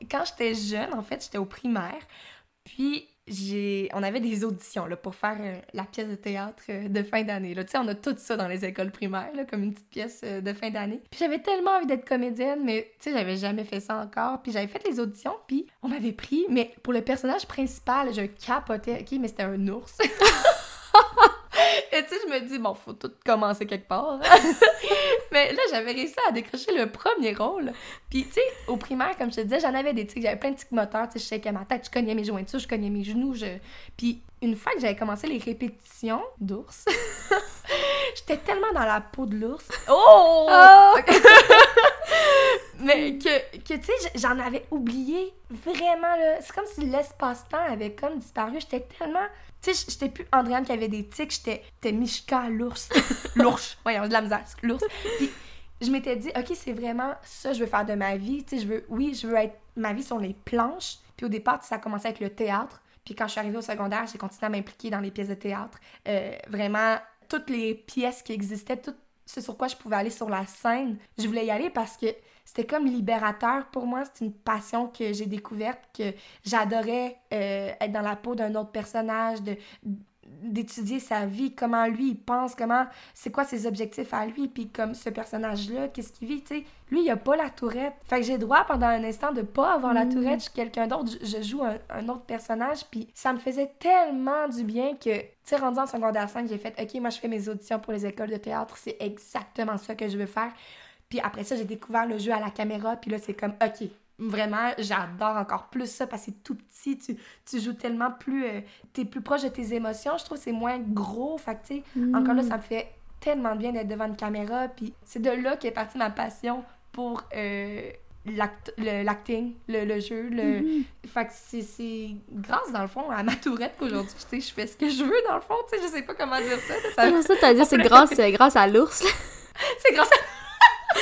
quand j'étais jeune, en fait, j'étais au primaire. Puis, on avait des auditions là, pour faire euh, la pièce de théâtre euh, de fin d'année. Tu sais, on a tout ça dans les écoles primaires, là, comme une petite pièce euh, de fin d'année. Puis j'avais tellement envie d'être comédienne, mais tu sais, j'avais jamais fait ça encore. Puis j'avais fait les auditions, puis on m'avait pris, mais pour le personnage principal, je capotais, ok, mais c'était un ours. <laughs> Et tu sais, je me dis, bon, faut tout commencer quelque part. <laughs> mais là, j'avais réussi à décrocher le premier rôle. Puis, tu sais, au primaire, comme je te disais, j'en avais des tics. J'avais plein de tics moteurs. Tu sais, je shakais ma tête, je cognais mes jointures, je cognais mes genoux. Je... Puis, une fois que j'avais commencé les répétitions d'ours, <laughs> j'étais tellement dans la peau de l'ours. Oh! oh! <laughs> mais que, que tu sais, j'en avais oublié vraiment, là. C'est comme si l'espace-temps avait comme disparu. J'étais tellement tu sais, j'étais plus Andréane qui avait des tics, j'étais Mishka, l'ours. <laughs> l'ours. Voyons, de la misère, l'ours. Puis je m'étais dit, OK, c'est vraiment ça que je veux faire de ma vie. Tu sais, je veux, oui, je veux être ma vie sur les planches. Puis au départ, ça a commencé avec le théâtre. Puis quand je suis arrivée au secondaire, j'ai continué à m'impliquer dans les pièces de théâtre. Euh, vraiment, toutes les pièces qui existaient, tout ce sur quoi je pouvais aller sur la scène, je voulais y aller parce que c'était comme libérateur pour moi. C'est une passion que j'ai découverte, que j'adorais euh, être dans la peau d'un autre personnage, de, d'étudier sa vie, comment lui il pense, comment c'est quoi ses objectifs à lui, puis comme ce personnage-là, qu'est-ce qu'il vit, tu sais. Lui, il a pas la tourette. Fait que j'ai droit pendant un instant de pas avoir la Mm. tourette, je suis quelqu'un d'autre, je, je joue un, un autre personnage, puis ça me faisait tellement du bien que, tu sais, rendu en secondaire 5, j'ai fait, OK, moi je fais mes auditions pour les écoles de théâtre, c'est exactement ça que je veux faire. Puis après ça, j'ai découvert le jeu à la caméra, puis là, c'est comme, OK, vraiment, j'adore encore plus ça parce que c'est tout petit, tu, tu joues tellement plus, euh, t'es plus proche de tes émotions, je trouve que c'est moins gros, fait que, tu sais, encore là, ça me fait tellement bien d'être devant une caméra, puis c'est de là qu'est partie ma passion pour euh, l'act- le- l'acting, le, le jeu, le... Fait que c'est- c'est grâce, dans le fond, à ma tourette qu'aujourd'hui, tu sais, je fais ce que je veux, dans le fond, tu sais, je sais pas comment dire ça, ça ça, t'as dit c'est <laughs> grâce, euh, grâce à l'ours, c'est grâce à...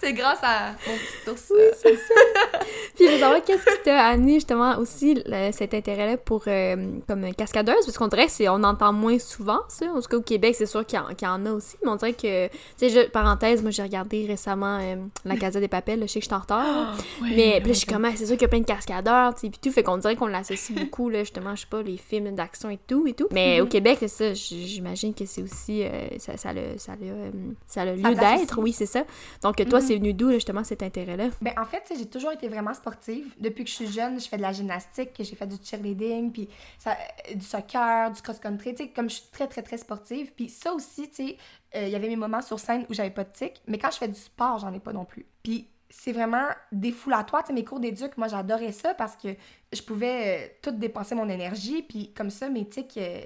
c'est grâce à mon petit ours. euh, <laughs> Puis je veux savoir qu'est-ce qui t'a amené justement aussi le- cet intérêt-là pour euh, comme cascadeuse, parce qu'on dirait que c'est on entend moins souvent ça. En tout cas au Québec, c'est sûr qu'il y, en- qu'il y en a aussi, mais on dirait que tu sais, je- parenthèse, moi j'ai regardé récemment euh, La Casa des Papels, je sais que je suis en retard. là. mais puis là, je suis comme Ah, c'est sûr qu'il y a plein de cascadeurs, tu sais, puis tout fait qu'on dirait qu'on l'associe <laughs> beaucoup là justement, je sais pas les films d'action et tout et tout. Mais au Québec, c'est ça, j'imagine que c'est aussi euh, ça ça le ça le ça a le Ça lieu d'être, oui, c'est ça. Donc toi Mhm. C'est venu d'où justement cet intérêt-là? Ben, en fait, j'ai toujours été vraiment sportive. Depuis que je suis jeune, je fais de la gymnastique, j'ai fait du cheerleading, puis euh, du soccer, du cross-country. Comme je suis très, très, très sportive. Puis ça aussi, tu sais, euh, il y avait mes moments sur scène où j'avais pas de tic, mais quand je fais du sport, j'en ai pas non plus. Puis c'est vraiment défoulatoire. Tu sais, mes cours d'éduc, moi, j'adorais ça parce que je pouvais euh, tout dépenser mon énergie, puis comme ça, mes tics, euh,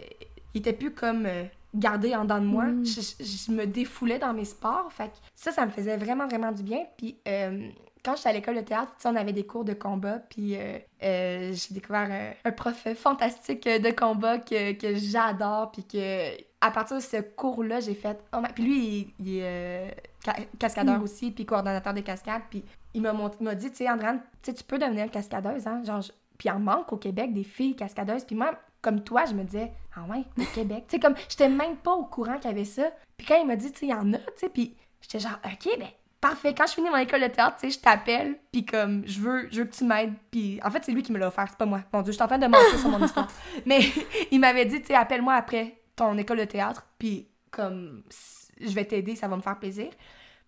ils étaient plus comme... euh, gardés en dedans de moi. Mm. Je, me défoulais dans mes sports. Fait que ça, ça me faisait vraiment, vraiment du bien. Puis euh, quand j'étais à l'école de théâtre, on avait des cours de combat, puis euh, euh, j'ai découvert un, un prof fantastique de combat que, que j'adore, puis que à partir de ce cours-là, j'ai fait... Oh my- Puis lui, il, il est euh, ca- cascadeur Mm. aussi, puis coordonnateur de cascade, puis il m'a m'a dit, tu sais, Andréane, tu peux devenir cascadeuse, hein, genre... je- Puis il en manque au Québec des filles cascadeuses, puis moi, comme toi, je me disais, ah ouais, au Québec. tu sais, comme, j'étais même pas au courant qu'il y avait ça. Puis quand il m'a dit, tu sais, il y en a, tu sais, puis j'étais genre, ok, ben, parfait. Quand je finis mon école de théâtre, tu sais, je t'appelle, puis comme, je veux, je veux que tu m'aides. Puis en fait, c'est lui qui me l'a offert, c'est pas moi. Mon Dieu, je suis en train de mentir sur mon histoire. <laughs> Mais <laughs> il m'avait dit, tu sais, appelle-moi après ton école de théâtre, puis comme, je vais t'aider, ça va me faire plaisir.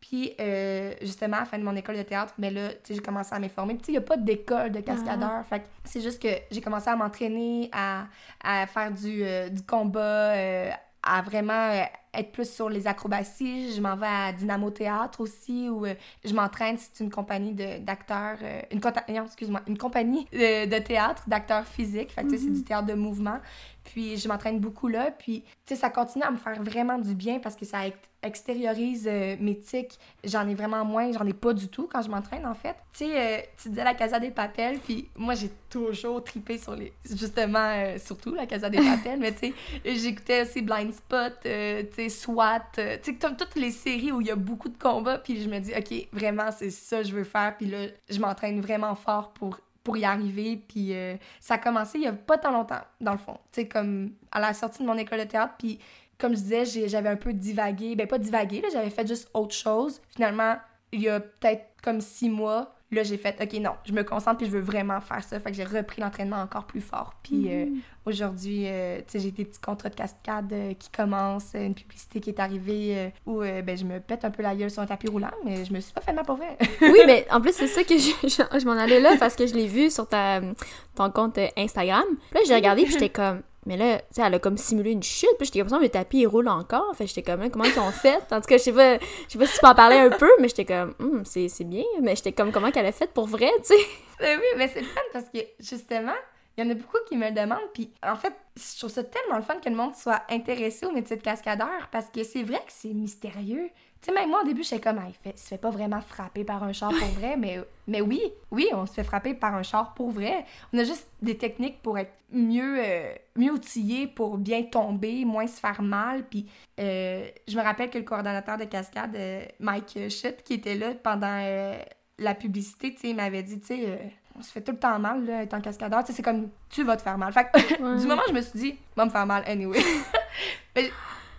Puis, euh, justement, à la fin de mon école de théâtre, mais là, tu sais, j'ai commencé à m'informer. Puis, tu sais, il n'y a pas d'école de cascadeur. Fait que c'est juste que j'ai commencé à m'entraîner, à, à faire du, euh, du combat, euh, à vraiment être plus sur les acrobaties. Je m'en vais à Dynamo Théâtre aussi, où je m'entraîne. C'est une compagnie de- d'acteurs, une, excuse-moi, une compagnie de, de théâtre, d'acteurs physiques. Fait que, tu sais, c'est du théâtre de mouvement. Puis, je m'entraîne beaucoup là. Puis, tu sais, ça continue à me faire vraiment du bien parce que ça ex- extériorise euh, mes tics. J'en ai vraiment moins, j'en ai pas du tout quand je m'entraîne, en fait. Tu sais, euh, tu disais la Casa des Papels, puis moi, j'ai toujours tripé sur les... Justement, euh, surtout la Casa des Papels, <laughs> mais tu sais, j'écoutais aussi Blind Spot, tu sais, SWAT, tu sais, comme toutes les séries où il y a beaucoup de combats, puis je me dis, OK, vraiment, c'est ça que je veux faire, puis là, je m'entraîne vraiment fort pour pour y arriver. Puis euh, ça a commencé il y a pas tant longtemps, dans le fond. Tu sais, comme à la sortie de mon école de théâtre. Puis comme je disais, j'avais un peu divagué. Ben, pas divagué, là, j'avais fait juste autre chose. Finalement, il y a peut-être comme six mois, là, j'ai fait, OK, non, je me concentre puis je veux vraiment faire ça. Fait que j'ai repris l'entraînement encore plus fort. Puis euh, aujourd'hui, euh, tu sais, j'ai des petits contrats de cascade euh, qui commencent, une publicité qui est arrivée où ben, je me pète un peu la gueule sur un tapis roulant, mais je me suis pas fait mal pour vrai. <laughs> oui, mais en plus, c'est ça que je, je, je m'en allais là parce que je l'ai vu sur ta, ton compte Instagram. Puis là, j'ai regardé, puis j'étais comme, mais là, tu sais, elle a comme simulé une chute. Puis j'étais comme ça, le tapis, il roule encore. Fait j'étais comme, comment ils ont fait? En tout cas, je sais pas, je sais pas si tu peux en parler un peu, mais j'étais comme, Hum, c'est bien. Mais j'étais comme, comment qu'elle a fait pour vrai, tu sais? Ben oui, mais c'est fun parce que justement, il y en a beaucoup qui me le demandent. Puis en fait, je trouve ça tellement le fun que le monde soit intéressé au métier de cascadeur parce que c'est vrai que c'est mystérieux. Tu sais, même moi, au début, j'étais comme, ah, il, fait, il se fait pas vraiment frapper par un char pour vrai, mais, mais oui, oui, on se fait frapper par un char pour vrai. On a juste des techniques pour être mieux, euh, mieux outillés, pour bien tomber, moins se faire mal. Puis euh, je me rappelle que le coordonnateur de cascade, euh, Mike Schutt, qui était là pendant euh, la publicité, tu sais, il m'avait dit, tu sais, on se fait tout le temps mal, là, étant cascadeur. Tu sais, c'est comme, tu vas te faire mal. Fait que, <laughs> Ouais. du moment je me suis dit, va me faire mal anyway. <laughs> Mais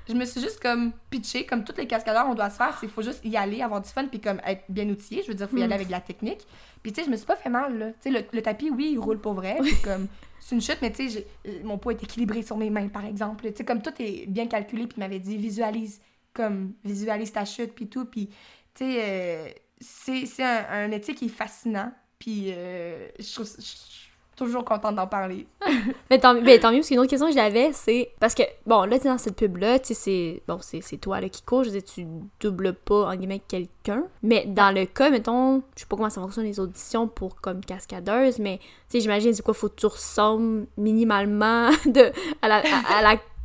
je me suis juste comme pitché, comme tous les cascadeurs, on doit se faire, c'est faut juste y aller, avoir du fun, puis comme être bien outillé. Je veux dire, faut y aller Mm. avec de la technique. Puis tu sais, je me suis pas fait mal, là. Tu sais, le, le tapis, oui, il roule pour vrai, puis comme c'est une chute, mais tu sais, mon poids est équilibré sur mes mains, par exemple. Tu sais, comme tout est bien calculé, puis il m'avait dit visualise, comme visualise ta chute, puis tout, puis tu sais, euh, c'est un, un métier qui est fascinant, puis euh, je trouve je toujours contente d'en parler. <laughs> Mais tant, ben, tant mieux, parce qu'une autre question que j'avais, c'est. Parce que, bon, là, t'es dans cette pub-là, tu sais, c'est. Bon, c'est toi là, qui cours, je veux tu doubles pas, en guillemets, quelqu'un. Mais dans le cas, mettons, je sais pas comment ça fonctionne les auditions pour comme cascadeuse, mais, tu sais, j'imagine, c'est quoi, faut que tu ressembles minimalement <laughs> de, à la- à- à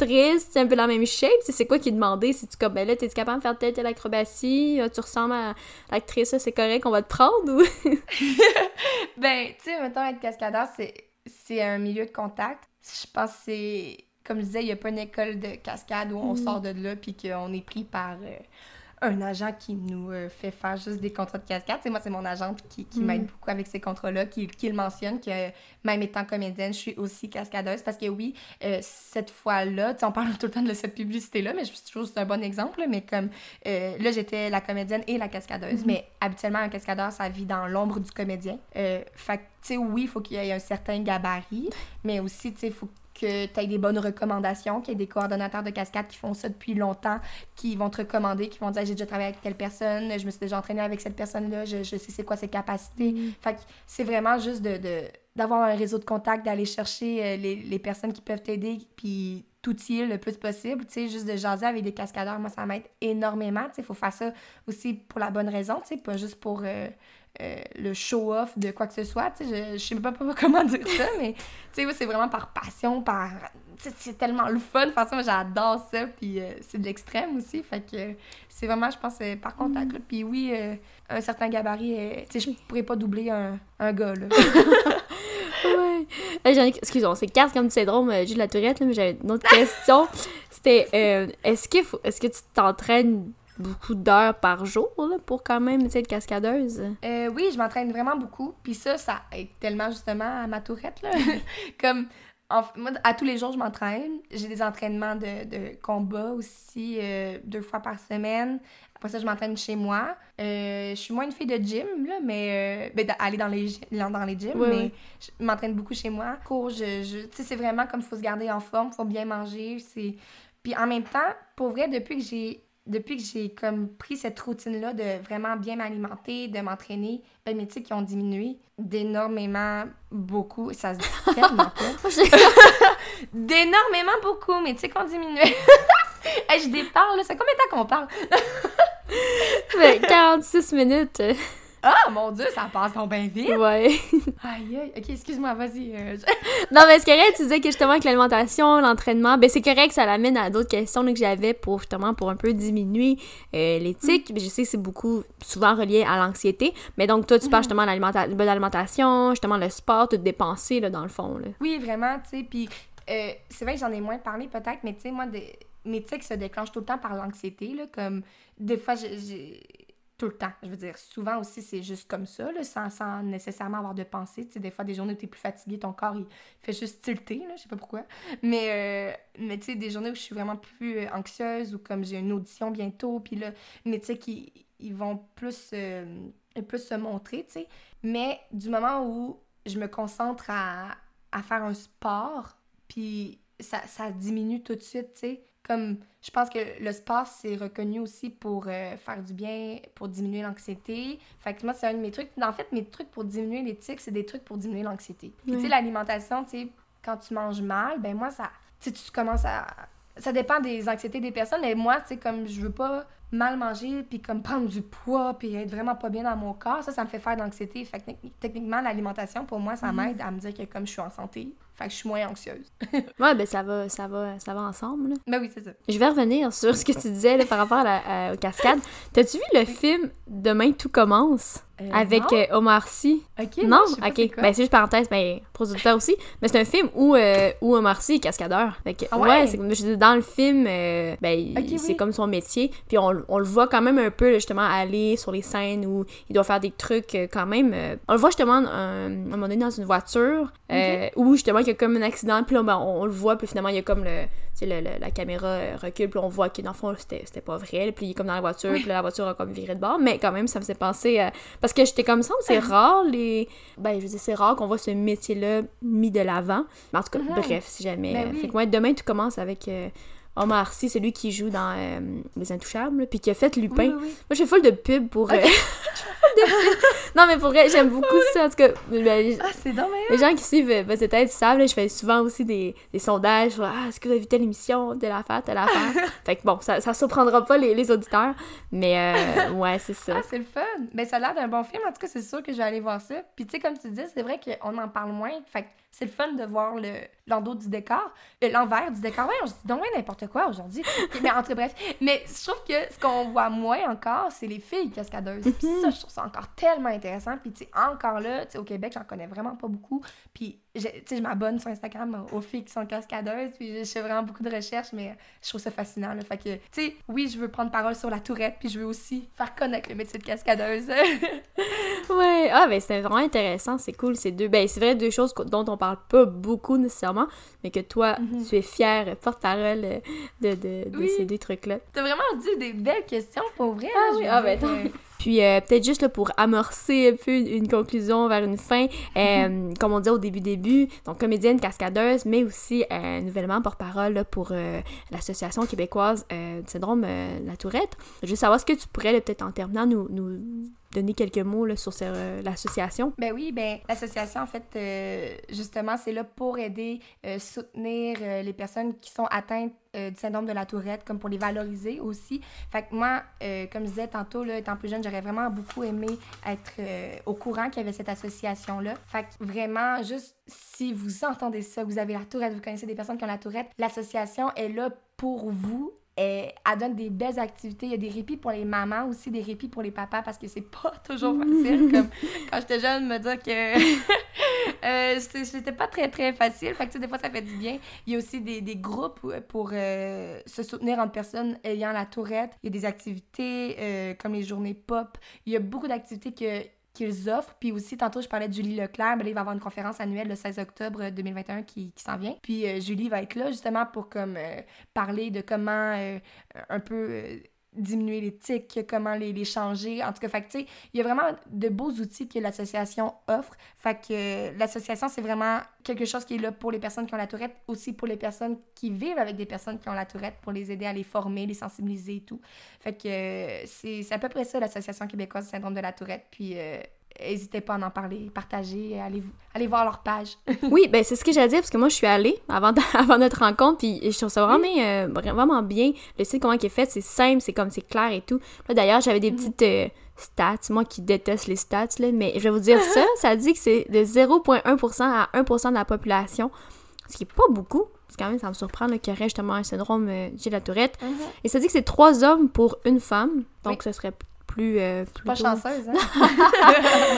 c'est un peu la même shape, c'est quoi qui est demandé? Si tu comme, ben là, t'es capable de faire telle, telle acrobatie, euh, tu ressembles à l'actrice, c'est correct, on va te prendre, ou? <laughs> Ben, tu sais, mettons, être cascadeur, c'est, c'est un milieu de contact. Je pense que c'est, comme je disais, il n'y a pas une école de cascade où on Mhm. sort de là puis qu'on est pris par euh, un agent qui nous euh, fait faire juste des contrats de cascade. Tu sais, moi, c'est mon agente qui, qui Mhm. m'aide beaucoup avec ces contrats-là, qui, qui le mentionne, que même étant comédienne, je suis aussi cascadeuse parce que oui, euh, cette fois-là, on parle <laughs> tout le temps de cette publicité-là, mais je que c'est un bon exemple, mais comme euh, là, j'étais la comédienne et la cascadeuse, Mhm. mais habituellement, un cascadeur, ça vit dans l'ombre du comédien. Fait que, tu sais, oui, il faut qu'il y ait un certain gabarit, mais aussi, tu sais, il faut que tu aies des bonnes recommandations, qu'il y ait des coordonnateurs de cascade qui font ça depuis longtemps, qui vont te recommander, qui vont dire j'ai déjà travaillé avec telle personne, je me suis déjà entraînée avec cette personne-là, je, je sais c'est quoi ses capacités. Fait que c'est vraiment juste de, de- d'avoir un réseau de contacts, d'aller chercher euh, les, les personnes qui peuvent t'aider, puis t'outiller le plus possible, tu sais, juste de jaser avec des cascadeurs, moi, ça m'aide énormément, tu sais, il faut faire ça aussi pour la bonne raison, tu sais, pas juste pour euh, euh, le show-off de quoi que ce soit, je, je sais même pas, pas comment dire ça, mais, c'est vraiment par passion, par... C'est tellement le fun, de moi j'adore ça, puis euh, c'est de l'extrême aussi, fait que c'est vraiment, je pense, euh, par contact, puis oui, euh, un certain gabarit, tu sais, je pourrais pas doubler un, un gars, là. <laughs> Ouais. Excusez-moi, c'est carte comme du syndrome Jules de la Tourette, là, mais j'avais une autre question. C'était, est-ce que, faut- est-ce que tu t'entraînes beaucoup d'heures par jour là, pour quand même être cascadeuse? Euh, oui, je m'entraîne vraiment beaucoup. Puis ça, ça aide tellement justement à ma tourette. Là. <laughs> Comme, en- moi, à tous les jours, je m'entraîne. J'ai des entraînements de, de combat aussi euh, deux fois par semaine. Après ça, je m'entraîne chez moi. Euh, je suis moins une fille de gym, là, mais euh, ben, d'aller dans les, dans les gyms, mais je m'entraîne beaucoup chez moi. Cours, je, je- c'est vraiment comme il faut se garder en forme, faut bien manger. Puis en même temps, pour vrai, depuis que j'ai depuis que j'ai comme pris cette routine-là de vraiment bien m'alimenter, de m'entraîner, ben mes tics ont diminué d'énormément beaucoup. Ça se dit <laughs> tellement pas. <laughs> D'énormément beaucoup, mes tics ont diminué. <laughs> Hey, je déparle, là. C'est combien de temps qu'on parle? Ben, 46 minutes. Ah, mon Dieu, ça passe donc bien vite. Ouais. <laughs> Aïe, aïe. Ok, excuse-moi, vas-y. euh, je- <laughs> Non, mais c'est correct, tu disais que justement que l'alimentation, l'entraînement, ben c'est correct, ça l'amène à d'autres questions là, que j'avais pour justement pour un peu diminuer euh, tics. Ben, Je sais que c'est beaucoup, souvent relié à l'anxiété, mais donc toi, tu parles justement de l'alimenta- de l'alimentation, justement le sport, tout dépenser là, dans le fond. Là. Oui, vraiment, tu sais. Puis euh, c'est vrai que j'en ai moins parlé peut-être, mais tu sais, moi, des... mes tics se déclenchent tout le temps par l'anxiété, là. Comme des fois, j'ai. Tout le temps. Je veux dire, souvent aussi, c'est juste comme ça, là, sans, nécessairement avoir de pensée. Tu sais, des fois, des journées où tu es plus fatigué, ton corps, il fait juste tilter, je sais pas pourquoi. Mais, euh, mais tu sais, des journées où je suis vraiment plus euh, anxieuse ou comme j'ai une audition bientôt, puis là, mes tics, ils, ils vont plus, euh, plus se montrer, tu sais. Mais du moment où je me concentre à, à faire un sport, puis ça, ça diminue tout de suite, tu sais. Comme, je pense que le sport, c'est reconnu aussi pour euh, faire du bien, pour diminuer l'anxiété. Fait que moi, c'est un de mes trucs. En fait, mes trucs pour diminuer les tics, c'est des trucs pour diminuer l'anxiété. Puis, tu sais, l'alimentation, tu sais, quand tu manges mal, ben moi, ça... Tu sais, tu commences à... Ça dépend des anxiétés des personnes, mais moi, tu sais, comme je veux pas mal manger, puis comme prendre du poids, puis être vraiment pas bien dans mon corps, ça, ça me fait faire de l'anxiété. Fait que techni- techniquement, l'alimentation, pour moi, ça m'aide à me dire que comme je suis en santé, fait que je suis moins anxieuse. <laughs> Ouais, ben ça va, ça va, ça va ensemble. Là. ben oui, c'est ça. Je vais revenir sur ce que tu disais là, par rapport à la, à- aux cascades. T'as-tu vu le film Demain tout commence? Euh, avec non? euh, Omar Sy? Ok, Non, je sais pas ok. quoi. Ben, c'est juste parenthèse, ben, pour les auditeurs aussi. Mais c'est un film où, euh, où Omar Sy est cascadeur. Fait que, Ah ouais? c'est comme je dis, dans le film, euh, ben, c'est oui. comme son métier. Puis on, on, le voit quand même un peu, justement, aller sur les scènes où il doit faire des trucs quand même. On le voit justement un, un moment donné dans une voiture où justement il y a comme un accident, puis là, ben, on, le voit, puis finalement il y a comme le, le, le, la caméra recule, puis on voit que dans le fond c'était pas vrai, puis il est comme dans la voiture, puis la voiture a comme viré de bord, mais quand même ça me faisait penser à... Parce que j'étais comme ça, c'est rare les. Ben, je veux dire, c'est rare qu'on voit ce métier-là mis de l'avant. Mais en tout cas, Mhm. bref, si jamais. Ben oui. Fait que moi, demain, tu commences avec. euh, Omar Sy, celui qui joue dans euh, Les Intouchables, puis qui a fait Lupin. Oui, oui, oui. Moi, je fais full de pub pour. euh, je fais full de pub. Non, mais pour vrai, j'aime beaucoup ça. En tout cas, ben, Ah, c'est dommage. les gens qui suivent euh, Buzz Tête savent, là, je fais souvent aussi des, des sondages Ah, est-ce que vous avez vu telle émission, telle affaire, telle affaire? <laughs> fait que bon, ça, ça surprendra pas les, les auditeurs, mais euh, <laughs> ouais, c'est ça. Ah, c'est le fun. Ben, ça a l'air d'un bon film. En tout cas, c'est sûr que je vais aller voir ça. Puis, tu sais, comme tu dis, c'est vrai qu'on en parle moins. Fait que c'est le fun de voir le l'endos du décor. Euh, L'envers du décor. Ouais, on se dit donc ouais, n'importe quoi aujourd'hui. mais en tout cas, bref. Mais je trouve que ce qu'on voit moins encore, c'est les filles cascadeuses. Puis ça, je trouve ça encore tellement intéressant. Puis, tu sais, encore là, tu sais, au Québec, j'en connais vraiment pas beaucoup. Puis, je- je m'abonne sur Instagram aux filles qui sont cascadeuses. Puis, je fais vraiment beaucoup de recherches, mais je trouve ça fascinant. Là. Fait que, tu sais, oui, je veux prendre parole sur la tourette. Puis, je veux aussi faire connaître le métier de cascadeuse. <laughs> Ouais, ah, ben c'est vraiment intéressant, c'est cool, c'est deux. Ben, c'est vrai, deux choses dont on parle pas beaucoup nécessairement, mais que toi, Mhm. tu es fière, porte-parole de, de, de Oui. ces deux trucs-là. T'as vraiment dit des belles questions pour vrai. Ah oui, ah ben, Puis euh, peut-être juste là, pour amorcer un peu une conclusion vers une fin, euh, comme on dit au début début, donc comédienne, cascadeuse, mais aussi euh, nouvellement porte-parole pour l'association québécoise du syndrome la Tourette. Veux savoir ce que tu pourrais peut-être en terminant nous, nous donner quelques mots là, sur euh, l'association? Ben oui, ben l'association, en fait, euh, justement, c'est là pour aider, euh, soutenir les personnes qui sont atteintes du syndrome de la tourette, comme pour les valoriser aussi. Fait que moi, comme je disais tantôt, là, étant plus jeune, j'aurais vraiment beaucoup aimé être au courant qu'il y avait cette association-là. Fait que vraiment, juste si vous entendez ça, vous avez la tourette, vous connaissez des personnes qui ont la tourette, l'association est là pour vous. Et elle donne des belles activités. Il y a des répits pour les mamans aussi, des répits pour les papas parce que c'est pas <laughs> toujours facile. <laughs> Comme quand j'étais jeune, me dire que <laughs> euh, c'était pas très très facile. Fait que des fois ça fait du bien. Il y a aussi des, des groupes pour euh, se soutenir entre personnes ayant la tourette. Il y a des activités euh, comme les journées pop. Il y a beaucoup d'activités que qu'ils offrent. Puis aussi, tantôt, je parlais de Julie Leclerc. Ben là, il va avoir une conférence annuelle le 16 octobre 2021 qui, qui s'en vient. Puis euh, Julie va être là justement pour comme euh, parler de comment euh, un peu euh, diminuer les tics, comment les, les changer. En tout cas, fait il y a vraiment de beaux outils que l'association offre. Fait que euh, l'association, c'est vraiment quelque chose qui est là pour les personnes qui ont la tourette, aussi pour les personnes qui vivent avec des personnes qui ont la tourette, pour les aider à les former, les sensibiliser et tout. Fait que euh, c'est c'est à peu près ça, l'Association québécoise du syndrome de la tourette. Puis, euh, n'hésitez pas à en parler, partager, allez, allez voir leur page. <laughs> Oui, ben c'est ce que j'allais dire parce que moi je suis allée avant, <laughs> avant notre rencontre puis je trouve ça vraiment, euh, vraiment bien. Le site comment il est fait, c'est simple, c'est comme c'est clair et tout. Là d'ailleurs, j'avais des petites euh, stats, moi qui déteste les stats là, mais je vais vous dire ça, <laughs> ça dit que c'est de 0.1% à 1% de la population, ce qui est pas beaucoup. Quand même, ça me surprend qu'il y aurait justement un syndrome euh, de la tourette. Et ça dit que c'est trois hommes pour une femme, donc Oui. ce serait plus... euh, plus Pas chanceuse, hein? <laughs>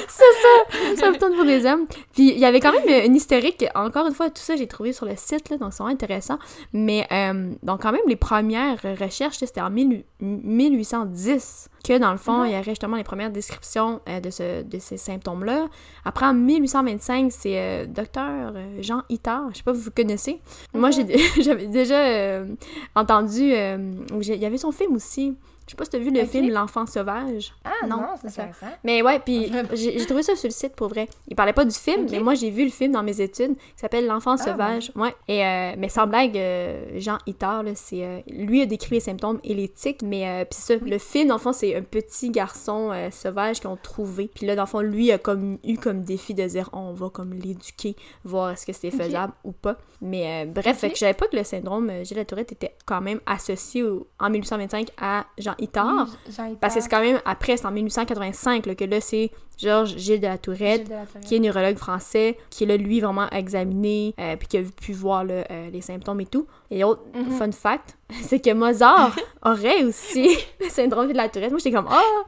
C'est ça! Ça me tourne pour des hommes. Puis il y avait quand même une historique. Encore une fois, tout ça, j'ai trouvé sur le site, là, donc c'est vraiment intéressant. Mais euh, donc, quand même, les premières recherches, c'était en 1000 1810 que, dans le fond, Mhm. il y avait justement les premières descriptions euh, de, ce, de ces symptômes-là. Après, en 1825, c'est euh, docteur euh, Jean Itard. Je sais pas si vous connaissez. Moi, j'ai <laughs> j'avais déjà euh, entendu... euh, il y avait son film aussi. Je sais pas si tu as vu le film L'enfant sauvage. Ah Non, non, c'est ça. intéressant. Mais ouais, puis Ah, j'ai trouvé ça sur le site pour vrai. Il parlait pas du film, mais moi j'ai vu le film dans mes études qui s'appelle L'enfant Ah, sauvage. Ouais. Et euh, mais sans blague, euh, Jean Itard, là, c'est euh, lui a décrit les symptômes et les tics, mais euh, puis ça, le film dans le fond c'est un petit garçon euh, sauvage qu'ils ont trouvé. Puis là dans le fond lui a comme eu comme défi de dire on va comme l'éduquer, voir est-ce que c'était faisable ou pas. Mais euh, bref, fait que je savais pas que le syndrome euh, Gilles Tourette était quand même associé au- en 1825 à Jean Itard. Oui, Jean Itard. Parce que c'est quand même après, c'est en 1885 là, que là, c'est Georges Gilles de la Tourette, la qui est neurologue français, qui là, lui, vraiment examiné, euh, puis qui a pu voir là, euh, les symptômes et tout. Et autre Mhm. fun fact, <laughs> c'est que Mozart <laughs> aurait aussi <laughs> le syndrome de la Tourette. Moi, j'étais comme, oh!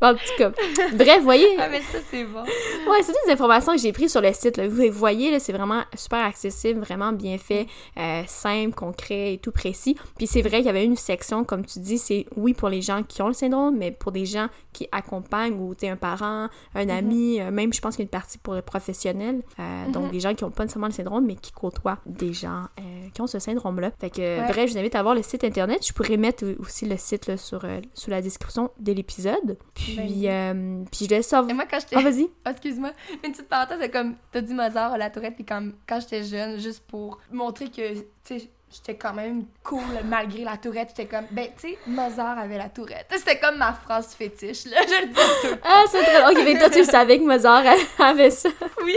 En tout cas, bref, voyez, Ah, mais ça, c'est bon. Ouais, c'est toutes des informations que j'ai prises sur le site. Là. Vous voyez, c'est vraiment super accessible, vraiment bien fait, euh, simple, concret et tout précis. Puis c'est vrai qu'il y avait une section, comme tu dis, c'est oui pour les gens qui ont le syndrome, mais pour des gens qui accompagnent ou t'es un parent, un ami, euh, même je pense qu'il y a une partie pour les professionnels. Euh, Donc des gens qui ont pas nécessairement le syndrome, mais qui côtoient des gens euh, qui ont ce syndrome-là. Fait que, Ouais. bref, je vous invite à voir le site internet. Je pourrais mettre aussi le site là, sur, sous la description de l'épisode. Puis, Ben puis je laisse ça. Et moi, quand j'étais. Ah, vas-y. <laughs> Excuse-moi. Une petite parenthèse, c'est comme, t'as dit Mozart à la tourette, puis quand, quand j'étais jeune, juste pour montrer que, tu sais, j'étais quand même cool malgré la tourette, j'étais comme, ben, tu sais, Mozart avait la tourette. C'était comme ma phrase fétiche, là, <laughs> je le dis tout. Ah, c'est très Ok, mais toi, tu le savais que Mozart <laughs> avait ça. Oui.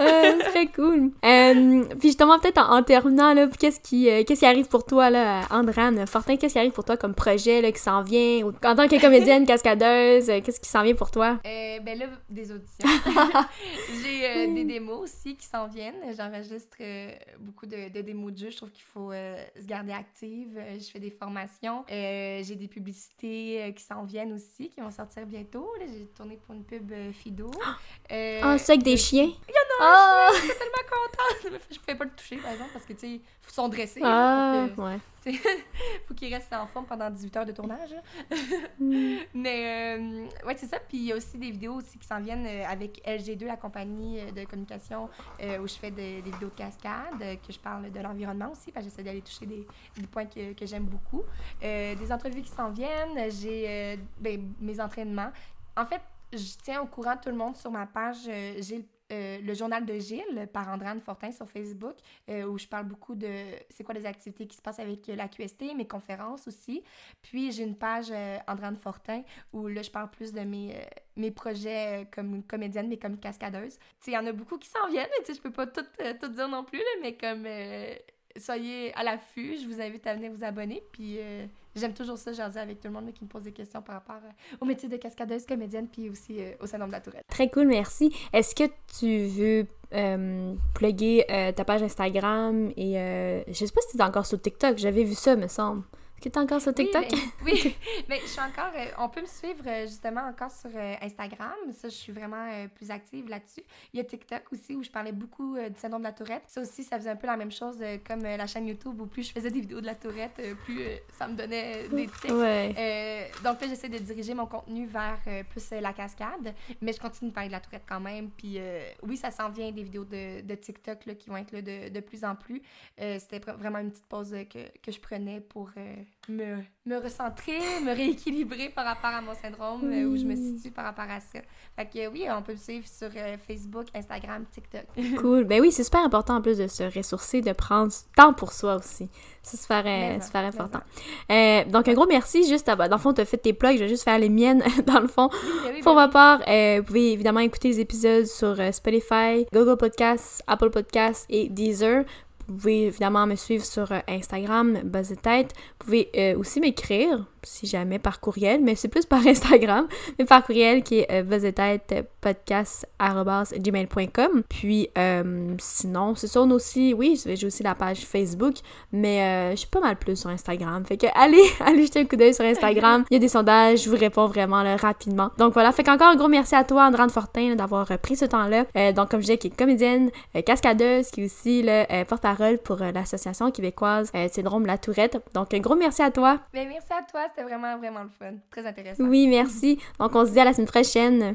Euh, <laughs> c'est très cool. Euh, puis justement, peut-être en, en terminant, là, qu'est-ce qui, euh, qu'est-ce qui arrive pour toi, là, Andrane, Fortin, qu'est-ce qui arrive pour toi comme projet, là, qui s'en vient? Ou- En tant que comédienne, cascadeuse, euh, qu'est-ce qui s'en vient pour toi? Euh, ben là, des auditions. J'ai des démos aussi qui s'en viennent. J'enregistre beaucoup de, de démos de jeux. Je trouve qu'il faut euh, se garder active. Euh, je fais des formations. Euh, J'ai des publicités qui s'en viennent aussi, qui vont sortir bientôt. J'ai tourné pour une pub Fido. <gasps> Ah, c'est avec des chiens? Il y en a chien, je suis tellement contente. <laughs> Je pouvais pas le toucher, par exemple, parce que, tu sais, ils sont dressés. Ah, donc, euh, ouais. <laughs> faut qu'il reste en forme pendant 18 heures de tournage. là. <laughs> Hmm. <laughs> Mais euh, ouais, c'est ça. Puis il y a aussi des vidéos aussi qui s'en viennent euh, avec LG2, la compagnie euh, de communication euh, où je fais de- des vidéos de cascade, que je parle de l'environnement aussi, parce que j'essaie d'aller toucher des, des points que, que j'aime beaucoup. Euh, des entrevues qui s'en viennent. J'ai ben, mes entraînements. En fait, je tiens au courant tout le monde sur ma page. J'ai le euh, le journal de Gilles par Andrane Fortin sur Facebook, euh, où je parle beaucoup de c'est quoi les activités qui se passent avec la QST, mes conférences aussi. Puis j'ai une page euh, Fortin où là je parle plus de mes, euh, mes projets comme comédienne, mais comme cascadeuse. Il y en a beaucoup qui s'en viennent, mais tu je peux pas tout, tout dire non plus, là, mais comme soyez à l'affût, je vous invite à venir vous abonner. Puis j'aime toujours ça, jaser avec tout le monde qui me pose des questions par rapport euh, au métier de cascadeuse, comédienne, puis aussi euh, au syndrome de la tourette. Très cool, merci. Est-ce que tu veux euh, plugger euh, ta page Instagram et euh, je sais pas si t'es encore sur TikTok, j'avais vu ça, me semble. Que t'es encore sur TikTok? Oui, <laughs> oui. <laughs> mais je suis encore. euh, on peut me suivre euh, justement encore sur euh, Instagram. Ça, je suis vraiment plus active là-dessus. Il y a TikTok aussi où je parlais beaucoup du syndrome de la tourette. Ça aussi, ça faisait un peu la même chose comme la chaîne YouTube où plus je faisais des vidéos de la tourette, plus ça me donnait des tics. Ouais. Donc là, j'essaie de diriger mon contenu vers plus la cascade, mais je continue de parler de la tourette quand même. Puis oui, ça s'en vient des vidéos de, de TikTok là, qui vont être là de, de plus en plus. C'était vra- vraiment une petite pause que, que je prenais pour me, me recentrer, me rééquilibrer par rapport à mon syndrome, euh, où je me situe par rapport à ça. Fait que oui, on peut me suivre sur euh, Facebook, Instagram, TikTok. <laughs> Cool. Ben oui, c'est super important en plus de se ressourcer, de prendre du temps pour soi aussi. C'est super, euh, super important. Euh, donc, un gros merci. Juste, à, dans le fond, tu as fait tes plugs. Je vais juste faire les miennes, <laughs> dans le fond. Oui, ben oui, Pour ben ma part, euh, vous pouvez évidemment écouter les épisodes sur Spotify, Google Podcasts, Apple Podcasts et Deezer. Vous pouvez évidemment me suivre sur euh, Instagram, Buzz de tête. Vous pouvez euh, aussi m'écrire, si jamais par courriel, mais c'est plus par <laughs> Instagram, mais par courriel qui est euh, podcast@gmail.com. Puis euh, sinon, c'est ça, aussi, oui, j'ai aussi la page Facebook, mais euh, je suis pas mal plus sur Instagram. Fait que allez, <laughs> allez jeter un coup d'œil sur Instagram. Il y a des sondages, je vous réponds vraiment là, rapidement. Donc voilà, fait qu'encore un gros merci à toi, Andrane Fortin, d'avoir euh, pris ce temps-là. Euh, donc comme je disais, qui est comédienne, euh, cascadeuse, qui est aussi là, euh, porte-parole pour l'association québécoise Syndrome La Tourette. Donc un gros merci à toi. Ben, merci à toi, c'était vraiment, vraiment le fun. Très intéressant. Oui, merci. Donc on se dit à la semaine prochaine.